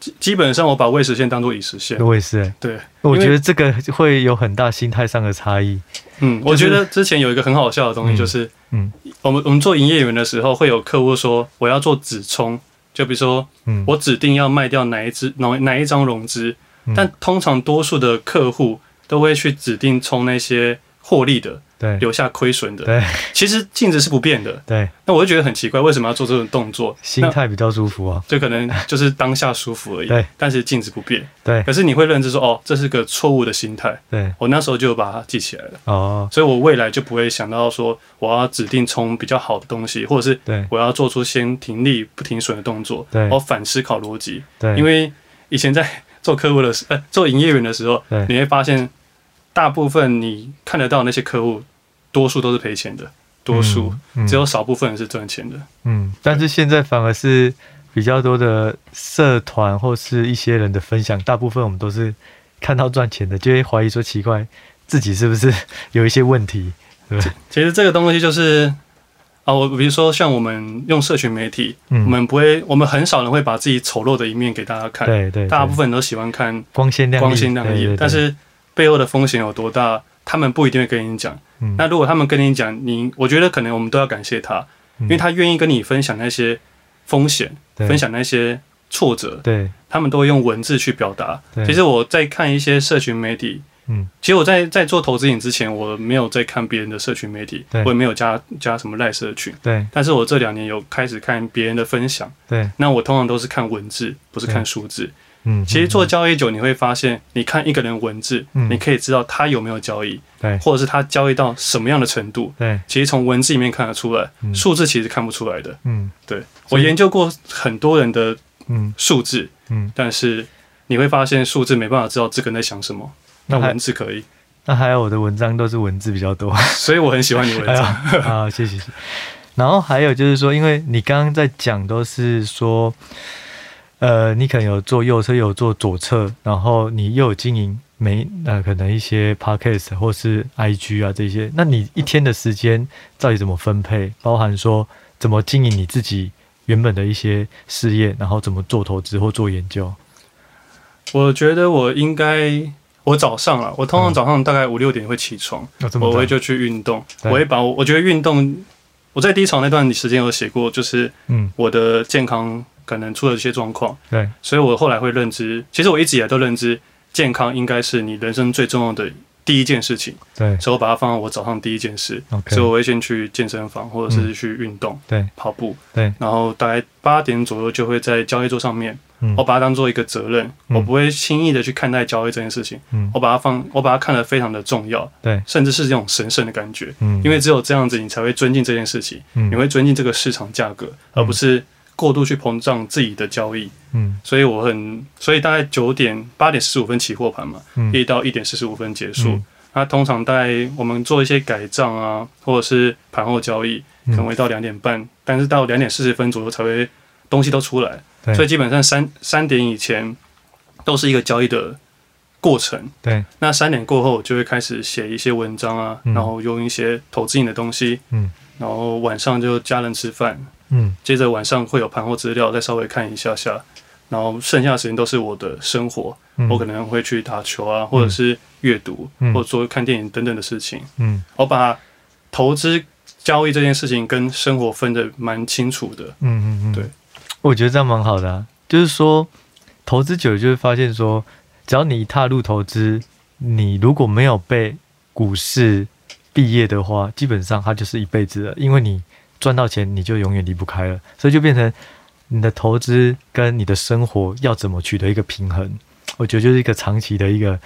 基基本上，我把未实现当做已实现。我也是、欸，对，我觉得这个会有很大心态上的差异。嗯，我觉得之前有一个很好笑的东西，就是，嗯，我们我们做营业员的时候，会有客户说我要做止冲，就比如说，嗯，我指定要卖掉哪一只哪哪一张融资，但通常多数的客户都会去指定冲那些。获利的，对，留下亏损的，对，其实净值是不变的，对。那我就觉得很奇怪，为什么要做这种动作？心态比较舒服啊，就可能就是当下舒服而已，对。但是净值不变，对。可是你会认知说，哦，这是个错误的心态，对。我那时候就把它记起来了，哦。所以我未来就不会想到说，我要指定冲比较好的东西，或者是对我要做出先停利不停损的动作，对。我反思考逻辑，对。因为以前在做客户的时，呃，做营业员的时候，你会发现。大部分你看得到那些客户，多数都是赔钱的，多数、嗯嗯、只有少部分人是赚钱的。嗯，但是现在反而是比较多的社团或是一些人的分享，大部分我们都是看到赚钱的，就会怀疑说奇怪，自己是不是有一些问题？其实这个东西就是啊，我比如说像我们用社群媒体，嗯、我们不会，我们很少人会把自己丑陋的一面给大家看。对对，对，大部分人都喜欢看光鲜亮丽，光鲜亮丽，但是。背后的风险有多大？他们不一定会跟你讲。嗯、那如果他们跟你讲，你我觉得可能我们都要感谢他，嗯、因为他愿意跟你分享那些风险，对分享那些挫折。对，他们都会用文字去表达。其实我在看一些社群媒体，嗯，其实我在在做投资影之前，我没有在看别人的社群媒体，我也没有加加什么赖社群。对，但是我这两年有开始看别人的分享。对，那我通常都是看文字，不是看数字。嗯，其实做交易久，你会发现，你看一个人文字，嗯，你可以知道他有没有交易，对，或者是他交易到什么样的程度，对，其实从文字里面看得出来，数字其实看不出来的，嗯，对，我研究过很多人的嗯。数字，嗯，但是你会发现数字没办法知道这个人在想什么，那文字可以，那还有我的文章都是文字比较多，所以我很喜欢你文章，好，谢谢。然后还有就是说，因为你刚刚在讲都是说。呃，你可能有做右侧，有做左侧，然后你又有经营没呃，可能一些 podcast 或是 IG 啊这些，那你一天的时间到底怎么分配？包含说怎么经营你自己原本的一些事业，然后怎么做投资或做研究？我觉得我应该，我早上啊，我通常早上大概五六点会起床，嗯、我会就去运动，我会把我我觉得运动，我在低潮那段时间有写过，就是嗯，我的健康。可能出了一些状况。对，所以我后来会认知，其实我一直以来都认知，健康应该是你人生最重要的第一件事情，对，所以我把它放到我早上第一件事。所以我会先去健身房或者是去运动，对，跑步，对，然后大概八点左右就会在交易桌上面，嗯、我把它当做一个责任，嗯、我不会轻易的去看待交易这件事情，嗯、我把它放，我把它看得非常的重要，对，甚至是这种神圣的感觉，嗯，因为只有这样子，你才会尊敬这件事情，嗯，你会尊敬这个市场价格，而不是过度去膨胀自己的交易，嗯，所以我很，所以大概九点八点四十五分起货盘嘛，嗯，一到一点四十五分结束。嗯。那通常在我们做一些改账啊，或者是盘后交易，可能会到两点半，嗯、但是到两点四十分左右才会东西都出来，所以基本上三三点以前都是一个交易的过程。对，那三点过后就会开始写一些文章啊，嗯、然后用一些投资性的东西，嗯，然后晚上就家人吃饭，嗯，接着晚上会有盘后资料，再稍微看一下下，然后剩下的时间都是我的生活。嗯、我可能会去打球啊，或者是阅读，嗯、或者说看电影等等的事情。嗯，我把投资交易这件事情跟生活分的蛮清楚的。嗯嗯嗯，对，我觉得这样蛮好的啊。就是说，投资久了就会发现说，只要你一踏入投资，你如果没有被股市毕业的话，基本上它就是一辈子了。因为你赚到钱，你就永远离不开了。所以就变成你的投资跟你的生活要怎么取得一个平衡。我觉得就是一个长期的一个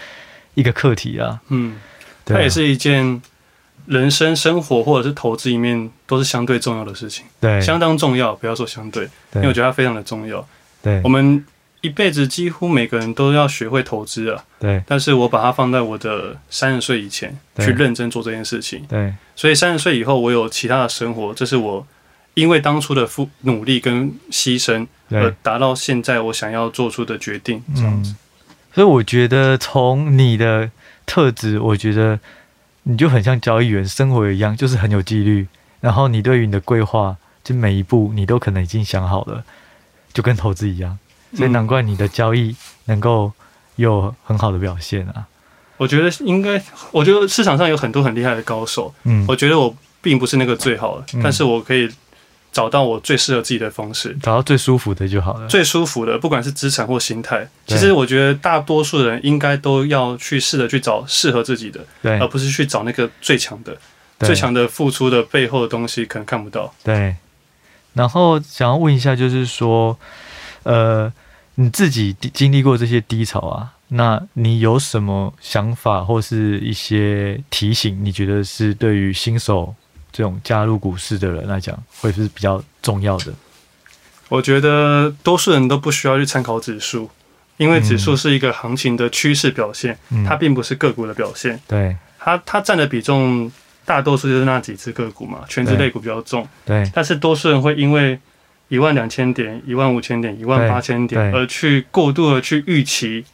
一个课题啊，嗯，它也是一件人生生活或者是投资里面都是相对重要的事情，对，相当重要，不要说相对，对，因为我觉得它非常的重要，对，我们一辈子几乎每个人都要学会投资啊，对，但是我把它放在我的三十岁以前去认真做这件事情，对，所以三十岁以后我有其他的生活，这是我因为当初的付努力跟牺牲而达到现在我想要做出的决定，这样子。所以我觉得从你的特质，我觉得你就很像交易员，生活一样，就是很有纪律。然后你对于你的规划，就每一步你都可能已经想好了，就跟投资一样。所以难怪你的交易能够有很好的表现啊！我觉得应该，我觉得市场上有很多很厉害的高手。嗯，我觉得我并不是那个最好的，嗯，但是我可以。找到我最适合自己的方式，找到最舒服的就好了。最舒服的，不管是资产或心态，其实我觉得大多数人应该都要去试着去找适合自己的，对，而不是去找那个最强的。最强的付出的背后的东西可能看不到。对。然后想要问一下，就是说，呃，你自己经历过这些低潮啊，那你有什么想法或是一些提醒？你觉得是对于新手？这种加入股市的人来讲，会是比较重要的。我觉得多数人都不需要去参考指数，因为指数是一个行情的趋势表现，嗯、它并不是个股的表现。对，它它占的比重大多数就是那几只个股嘛，全职类股比较重。对，但是多数人会因为一万两千点、一万五千点、一万八千点而去过度的去预期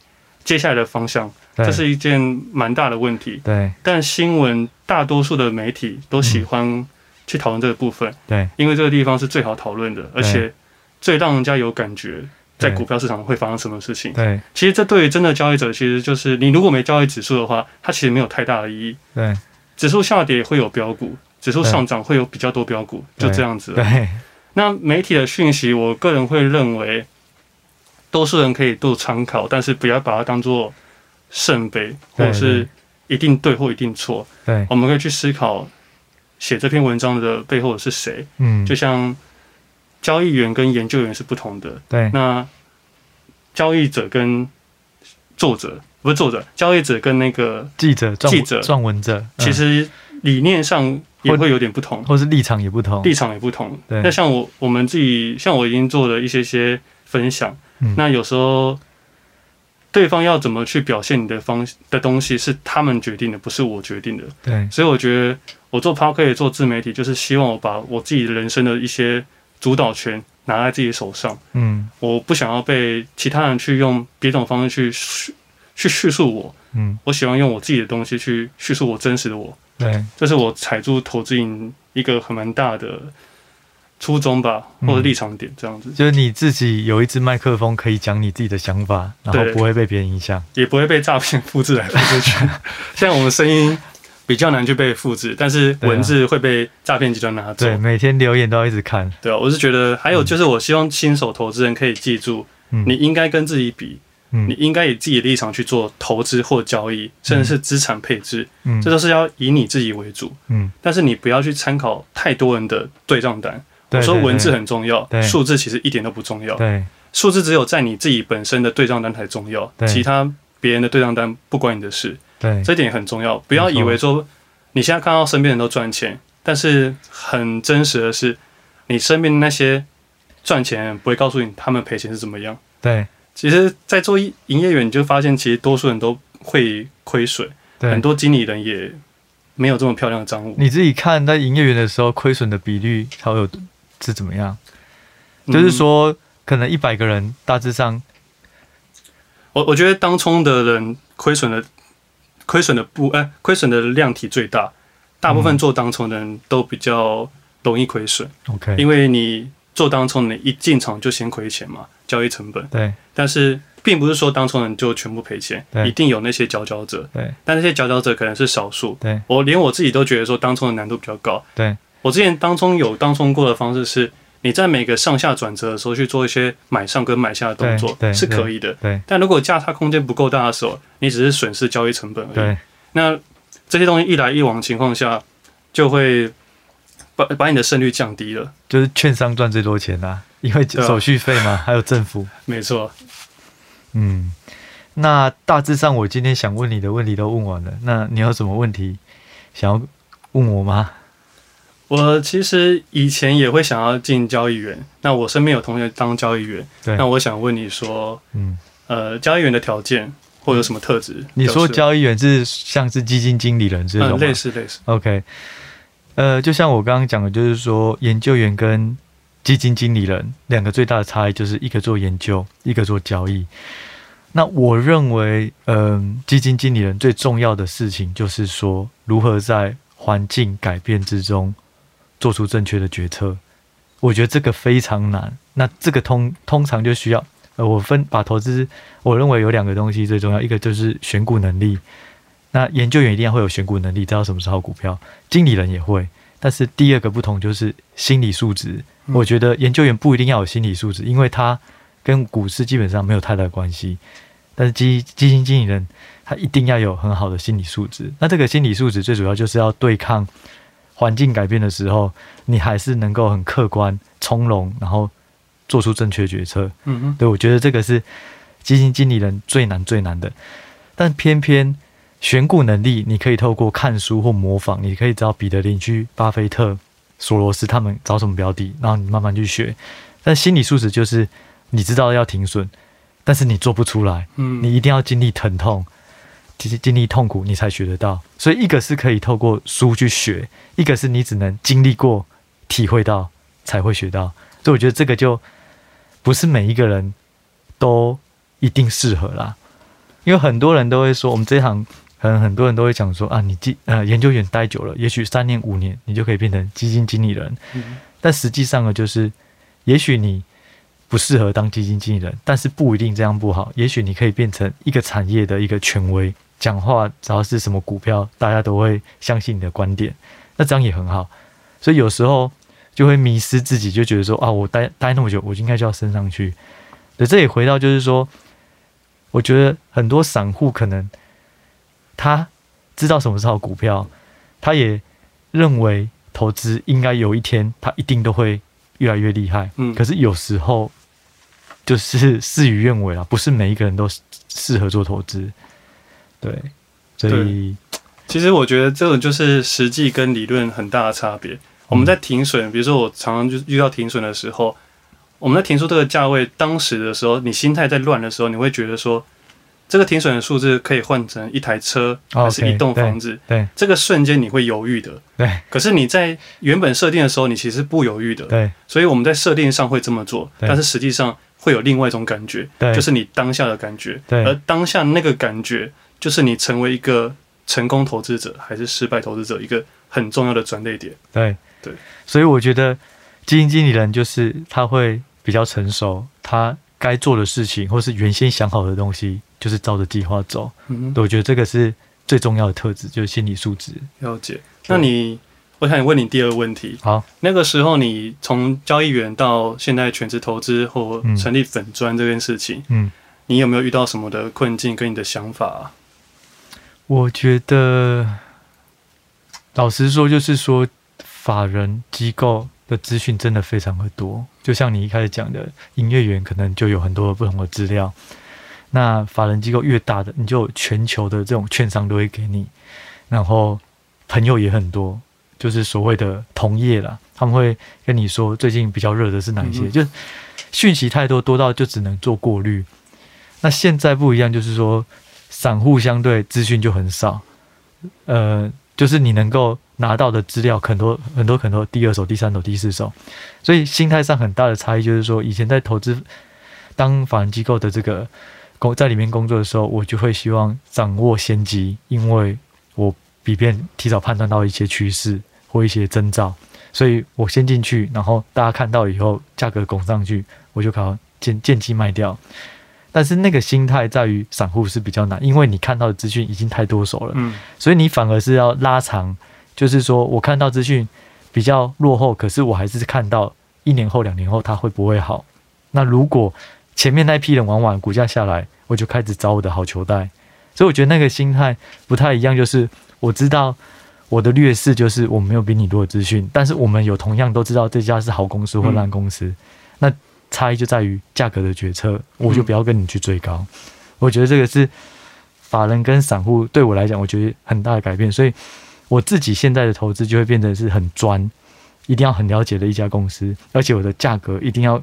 接下来的方向。这是一件蛮大的问题。对，但新闻大多数的媒体都喜欢去讨论这个部分。对，因为这个地方是最好讨论的，而且最让人家有感觉，在股票市场会发生什么事情。对，其实这对于真的交易者，其实就是你如果没交易指数的话，它其实没有太大的意义。对，指数下跌会有标股，指数上涨会有比较多标股，就这样子。对，那媒体的讯息，我个人会认为，多数人可以做参考，但是不要把它当做。圣杯，或者是一定对或一定错。对，我们可以去思考写这篇文章的背后的是谁。嗯，就像交易员跟研究员是不同的。对，那交易者跟作者不是作者，交易者跟那个记者、记者、撰文者，嗯，其实理念上也会有点不同，或是立场也不同，立场也不同。对，那像我我们自己，像我已经做了一些些分享。嗯，那有时候。对方要怎么去表现你的方的东西是他们决定的，不是我决定的。对，所以我觉得我做 Podcast 做自媒体，就是希望我把我自己人生的一些主导权拿在自己手上。嗯，我不想要被其他人去用别种方式去叙去叙述我。嗯，我喜欢用我自己的东西去叙述我真实的我。对，这是我踩住投资瘾一个很蛮大的。初衷吧，或者立场点这样子，嗯，就是你自己有一支麦克风，可以讲你自己的想法，然后不会被别人影响，也不会被诈骗复制来复制去。现在我们声音比较难去被复制，但是文字会被诈骗集团拿走。对，每天留言都要一直看。对啊，我是觉得还有就是，我希望新手投资人可以记住，嗯、你应该跟自己比，嗯、你应该以自己的立场去做投资或交易，甚至是资产配置，嗯、这都是要以你自己为主。嗯，但是你不要去参考太多人的对账单。我说文字很重要，数字其实一点都不重要。对，数字只有在你自己本身的对账单才重要，其他别人的对账单不关你的事。对，这点很重要。不要以为说你现在看到身边人都赚钱，但是很真实的是，你身边那些赚钱不会告诉你他们赔钱是怎么样。对，其实，在做营业员，你就发现其实多数人都会亏损，很多经理人也没有这么漂亮的账务。你自己看在营业员的时候，亏损的比率才有是怎么样？就是说，可能一百个人，大致上，我我觉得当冲的人亏损的。亏损的不哎，亏损的量体最大，大部分做当冲的人都比较容易亏损。OK，因为你做当冲，你一进场就先亏钱嘛，交易成本。对，但是并不是说当冲人就全部赔钱，一定有那些佼佼者。对，但那些佼佼者可能是少数。对，我连我自己都觉得说当冲的难度比较高。对，我之前当冲有当冲过的方式是。你在每个上下转折的时候去做一些买上跟买下的动作是可以的，对。但如果价差空间不够大的时候，你只是损失交易成本而已。对。那这些东西一来一往的情况下，就会把把你的胜率降低了。就是券商赚最多钱啦，因为手续费嘛，还有政府。没错。嗯，那大致上我今天想问你的问题都问完了，那你有什么问题想要问我吗？我其实以前也会想要进交易员，那我身边有同学当交易员，对那我想问你说，嗯，呃，交易员的条件或有什么特质？你说交易员是像是基金经理人这种类似类似。OK，呃，就像我刚刚讲的，就是说研究员跟基金经理人两个最大的差异就是一个做研究，一个做交易。那我认为，嗯、基金经理人最重要的事情就是说，如何在环境改变之中。做出正确的决策，我觉得这个非常难。那这个通通常就需要，呃，我分把投资，我认为有两个东西最重要，一个就是选股能力。那研究员一定要会有选股能力，知道什么是好股票，经理人也会。但是第二个不同就是心理素质。我觉得研究员不一定要有心理素质，因为他跟股市基本上没有太大关系。但是基基金经理人他一定要有很好的心理素质。那这个心理素质最主要就是要对抗。环境改变的时候，你还是能够很客观、从容，然后做出正确决策。嗯嗯，对，我觉得这个是基金经理人最难最难的。但偏偏选股能力，你可以透过看书或模仿，你可以找彼得林区、巴菲特、索罗斯他们找什么标的，然后你慢慢去学。但心理素质就是你知道要停损，但是你做不出来。嗯，你一定要经历疼痛。其实经历痛苦，你才学得到。所以一个是可以透过书去学，一个是你只能经历过、体会到才会学到。所以我觉得这个就不是每一个人都一定适合啦。因为很多人都会说，我们这一行可能很多人都会讲说啊，你基呃研究员待久了，也许三年五年你就可以变成基金经理人。嗯。但实际上呢，就是也许你不适合当基金经理人，但是不一定这样不好。也许你可以变成一个产业的一个权威。讲话只要是什么股票，大家都会相信你的观点，那这样也很好。所以有时候就会迷失自己，就觉得说啊，我待待那么久，我应该就要升上去。对，这也回到就是说，我觉得很多散户可能他知道什么是好股票，他也认为投资应该有一天他一定都会越来越厉害。嗯，可是有时候就是事与愿违啊，不是每一个人都适合做投资。对，所以其实我觉得这种就是实际跟理论很大的差别。我们在停损，比如说我常常就遇到停损的时候，我们在停出这个价位，当时的时候，你心态在乱的时候，你会觉得说，这个停损的数字可以换成一台车还是一栋房子？对，这个瞬间你会犹豫的。对，可是你在原本设定的时候，你其实不犹豫的。对，所以我们在设定上会这么做，但是实际上会有另外一种感觉，就是你当下的感觉。对，而当下那个感觉。就是你成为一个成功投资者还是失败投资者，一个很重要的转捩点。对对，所以我觉得基金经理人就是他会比较成熟，他该做的事情或是原先想好的东西，就是照着计划走。嗯，我觉得这个是最重要的特质，就是心理素质。了解。那你，我想问你第二个问题。好，那个时候你从交易员到现在全职投资或成立粉砖这件事情，嗯，你有没有遇到什么的困境跟你的想法啊？我觉得，老实说，就是说，法人机构的资讯真的非常的多。就像你一开始讲的，营业员可能就有很多不同的资料。那法人机构越大的，你就全球的这种券商都会给你，然后朋友也很多，就是所谓的同业啦，他们会跟你说最近比较热的是哪一些，嗯、就讯息太多，多到就只能做过滤。那现在不一样，就是说散户相对资讯就很少，呃，就是你能够拿到的资料很多很多很多，第二手、第三手、第四手，所以心态上很大的差异就是说，以前在投资当法人机构的这个。在里面工作的时候，我就会希望掌握先机，因为我比别人提早判断到一些趋势或一些征兆，所以我先进去，然后大家看到以后价格拱上去，我就靠见见机卖掉。但是那个心态在于散户是比较难，因为你看到的资讯已经太多手了，嗯，所以你反而是要拉长，就是说我看到资讯比较落后，可是我还是看到一年后、两年后它会不会好。那如果前面那批人玩完，股价下来，我就开始找我的好球带，所以我觉得那个心态不太一样。就是我知道我的劣势就是我没有比你多的资讯，但是我们有同样都知道这家是好公司或烂公司，嗯、那差异就在于价格的决策，我就不要跟你去追高。嗯、我觉得这个是法人跟散户对我来讲，我觉得很大的改变。所以我自己现在的投资就会变成是很专，一定要很了解的一家公司，而且我的价格一定要。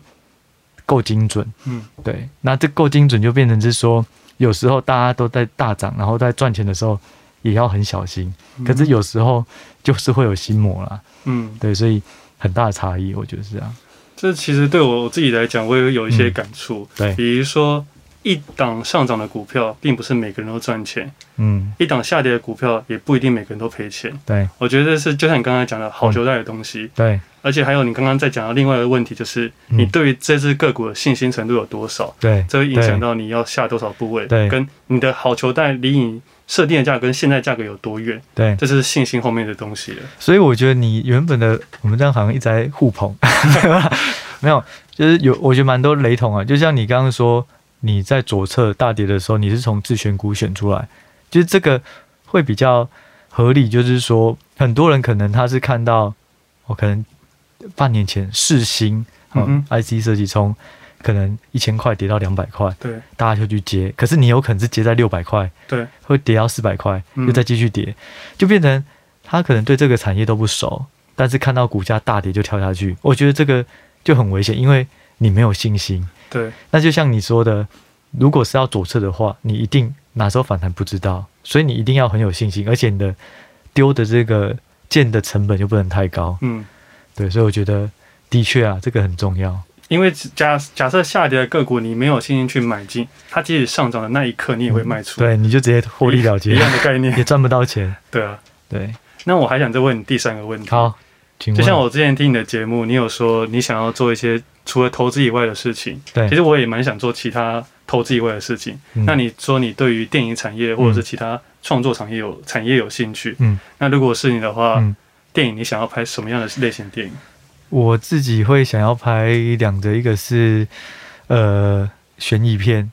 够精准，嗯，对，那这够精准就变成是说，有时候大家都在大涨，然后在赚钱的时候也要很小心。可是有时候就是会有心魔啦，嗯，对，所以很大的差异，我觉得是这样。这其实对我自己来讲，我也有一些感触，嗯，对，比如说。一档上涨的股票，并不是每个人都赚钱。嗯，一档下跌的股票，也不一定每个人都赔钱。对，我觉得是就像你刚才讲的好球带的东西。嗯、对，而且还有你刚刚在讲到另外一个问题，就是你对于这只个股的信心程度有多少？对，这会影响到你要下多少部位。对，跟你的好球带离你设定的价格跟现在价格有多远？对，这是信心后面的东西了。所以我觉得你原本的我们这样好像一直在互捧，没有，就是有我觉得蛮多雷同啊。就像你刚刚说。你在左侧大跌的时候，你是从自选股选出来，就是这个会比较合理。就是说，很多人可能他是看到，我可能半年前世芯，嗯，IC 设计从可能一千块跌到两百块，对，大家就去接。可是你有可能是接在六百块，对，会跌到四百块，又再继续跌，就变成他可能对这个产业都不熟，但是看到股价大跌就跳下去。我觉得这个就很危险，因为你没有信心。对，那就像你说的，如果是要左侧的话，你一定哪时候反弹不知道，所以你一定要很有信心，而且你的丢的这个建的成本就不能太高。嗯，对，所以我觉得的确啊，这个很重要。因为假假设下跌的个股你没有信心去买进，它即使上涨的那一刻你也会卖出，嗯、对，你就直接获利了结，一样的概念，也赚不到钱。对啊，对。那我还想再问你第三个问题。好，请问就像我之前听你的节目，你有说你想要做一些。除了投资以外的事情，对，其实我也蛮想做其他投资以外的事情。嗯、那你说你对于电影产业或者是其他创作产业有、嗯、产业有兴趣？嗯，那如果是你的话，嗯、电影你想要拍什么样的类型电影？我自己会想要拍两个，一个是呃悬疑片，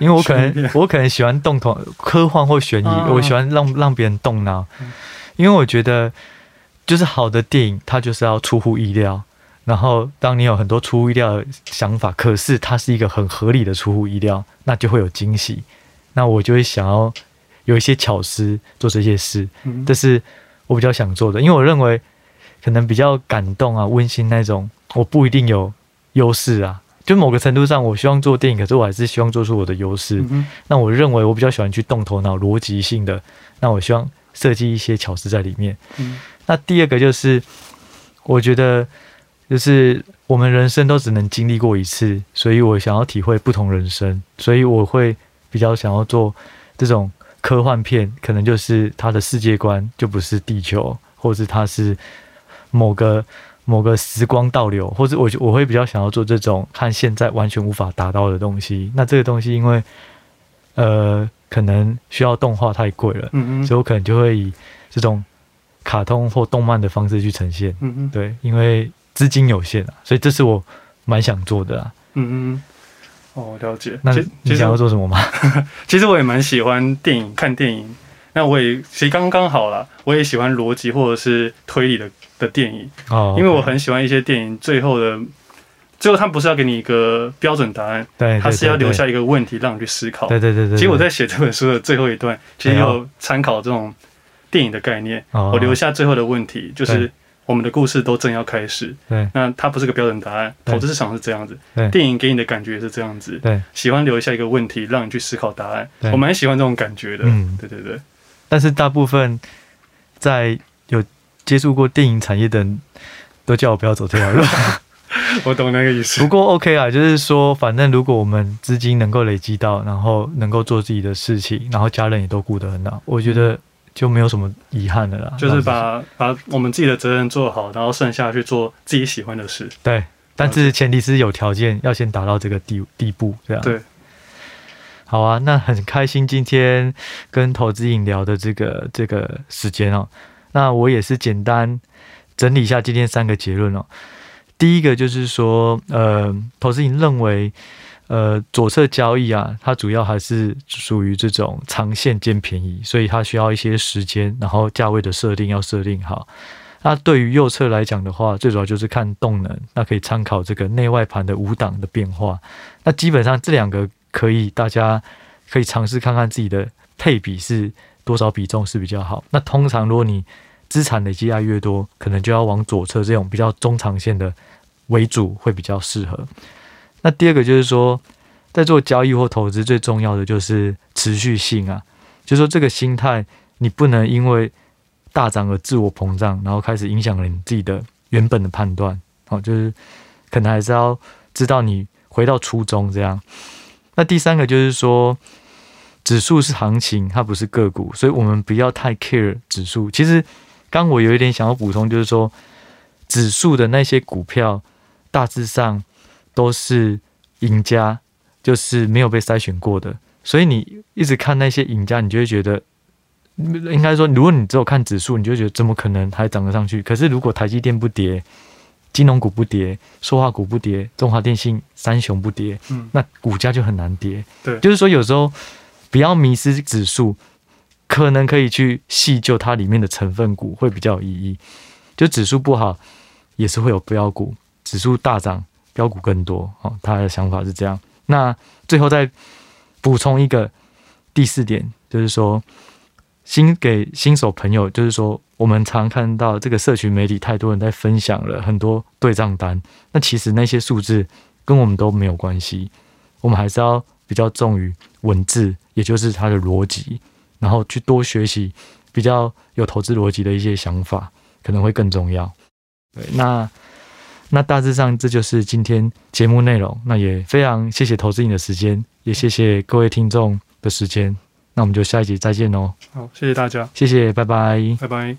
因为我可能我可能喜欢动头科幻或悬疑，啊、我喜欢让让别人动脑，嗯、因为我觉得就是好的电影，它就是要出乎意料。然后，当你有很多出乎意料的想法，可是它是一个很合理的出乎意料，那就会有惊喜。那我就会想要有一些巧思做这些事，这是我比较想做的。因为我认为可能比较感动啊、温馨那种，我不一定有优势啊。就某个程度上，我希望做电影，可是我还是希望做出我的优势。那我认为我比较喜欢去动头脑、逻辑性的。那我希望设计一些巧思在里面。那第二个就是，我觉得。就是我们人生都只能经历过一次，所以我想要体会不同人生，所以我会比较想要做这种科幻片，可能就是它的世界观就不是地球，或者是它是某个某个时光倒流，或者我我会比较想要做这种和现在完全无法达到的东西。那这个东西因为呃可能需要动画太贵了，嗯嗯，所以我可能就会以这种卡通或动漫的方式去呈现，嗯嗯，对，因为资金有限啊，所以这是我蛮想做的啊，嗯嗯，哦，了解。那你想要做什么吗？其实我也蛮喜欢电影，看电影。那我也其实刚刚好啦，我也喜欢逻辑或者是推理的的电影哦，因为我很喜欢一些电影最后的最后，他不是要给你一个标准答案，对，他是要留下一个问题让你去思考。对对对对。其实我在写这本书的最后一段，其实有参考这种电影的概念，我留下最后的问题就是我们的故事都正要开始。对，那它不是个标准答案，投资市场是这样子，电影给你的感觉也是这样子。对，喜欢留下一个问题让你去思考答案，我蛮喜欢这种感觉的。嗯，对对对。但是大部分在有接触过电影产业的人都叫我不要走这条路。我懂那个意思。不过 OK 啊，就是说，反正如果我们资金能够累积到，然后能够做自己的事情，然后家人也都顾得很好，我觉得就没有什么遗憾的啦。就是把把我们自己的责任做好，然后剩下去做自己喜欢的事。对，但是前提是有条件，要先达到这个地地步，这样。对。好啊，那很开心今天跟投资瘾聊的这个这个时间哦。那我也是简单整理一下今天三个结论哦。第一个就是说，呃，投资瘾认为，呃，左侧交易啊，它主要还是属于这种长线兼便宜，所以它需要一些时间，然后价位的设定要设定好。那对于右侧来讲的话，最主要就是看动能，那可以参考这个内外盘的五档的变化。那基本上这两个。可以，大家可以尝试看看自己的配比是多少比重是比较好。那通常如果你资产累积越来越多，可能就要往左侧这种比较中长线的为主，会比较适合。那第二个就是说，在做交易或投资，最重要的就是持续性啊，就说这个心态，你不能因为大涨而自我膨胀，然后开始影响了你自己的原本的判断。好，就是可能还是要知道你回到初衷这样。那第三个就是说，指数是行情，它不是个股，所以我们不要太 care 指数。其实，刚我有一点想要补充，就是说，指数的那些股票大致上都是赢家，就是没有被筛选过的。所以你一直看那些赢家，你就会觉得，应该说，如果你只有看指数，你就觉得怎么可能还涨得上去？可是如果台积电不跌，金融股不跌，塑化股不跌，中华电信三雄不跌，嗯，那股价就很难跌。对，就是说有时候不要迷失指数，可能可以去细究它里面的成分股会比较有意义。就指数不好，也是会有标股；指数大涨，标股更多。哦，他的想法是这样。那最后再补充一个第四点，就是说。新给新手朋友，就是说，我们常看到这个社群媒体太多人在分享了很多对账单，那其实那些数字跟我们都没有关系，我们还是要比较重于文字，也就是它的逻辑，然后去多学习比较有投资逻辑的一些想法，可能会更重要。对，那那大致上这就是今天节目内容，那也非常谢谢投资你的时间，也谢谢各位听众的时间。那我们就下一集再见喽！好，谢谢大家，谢谢，拜拜，拜拜。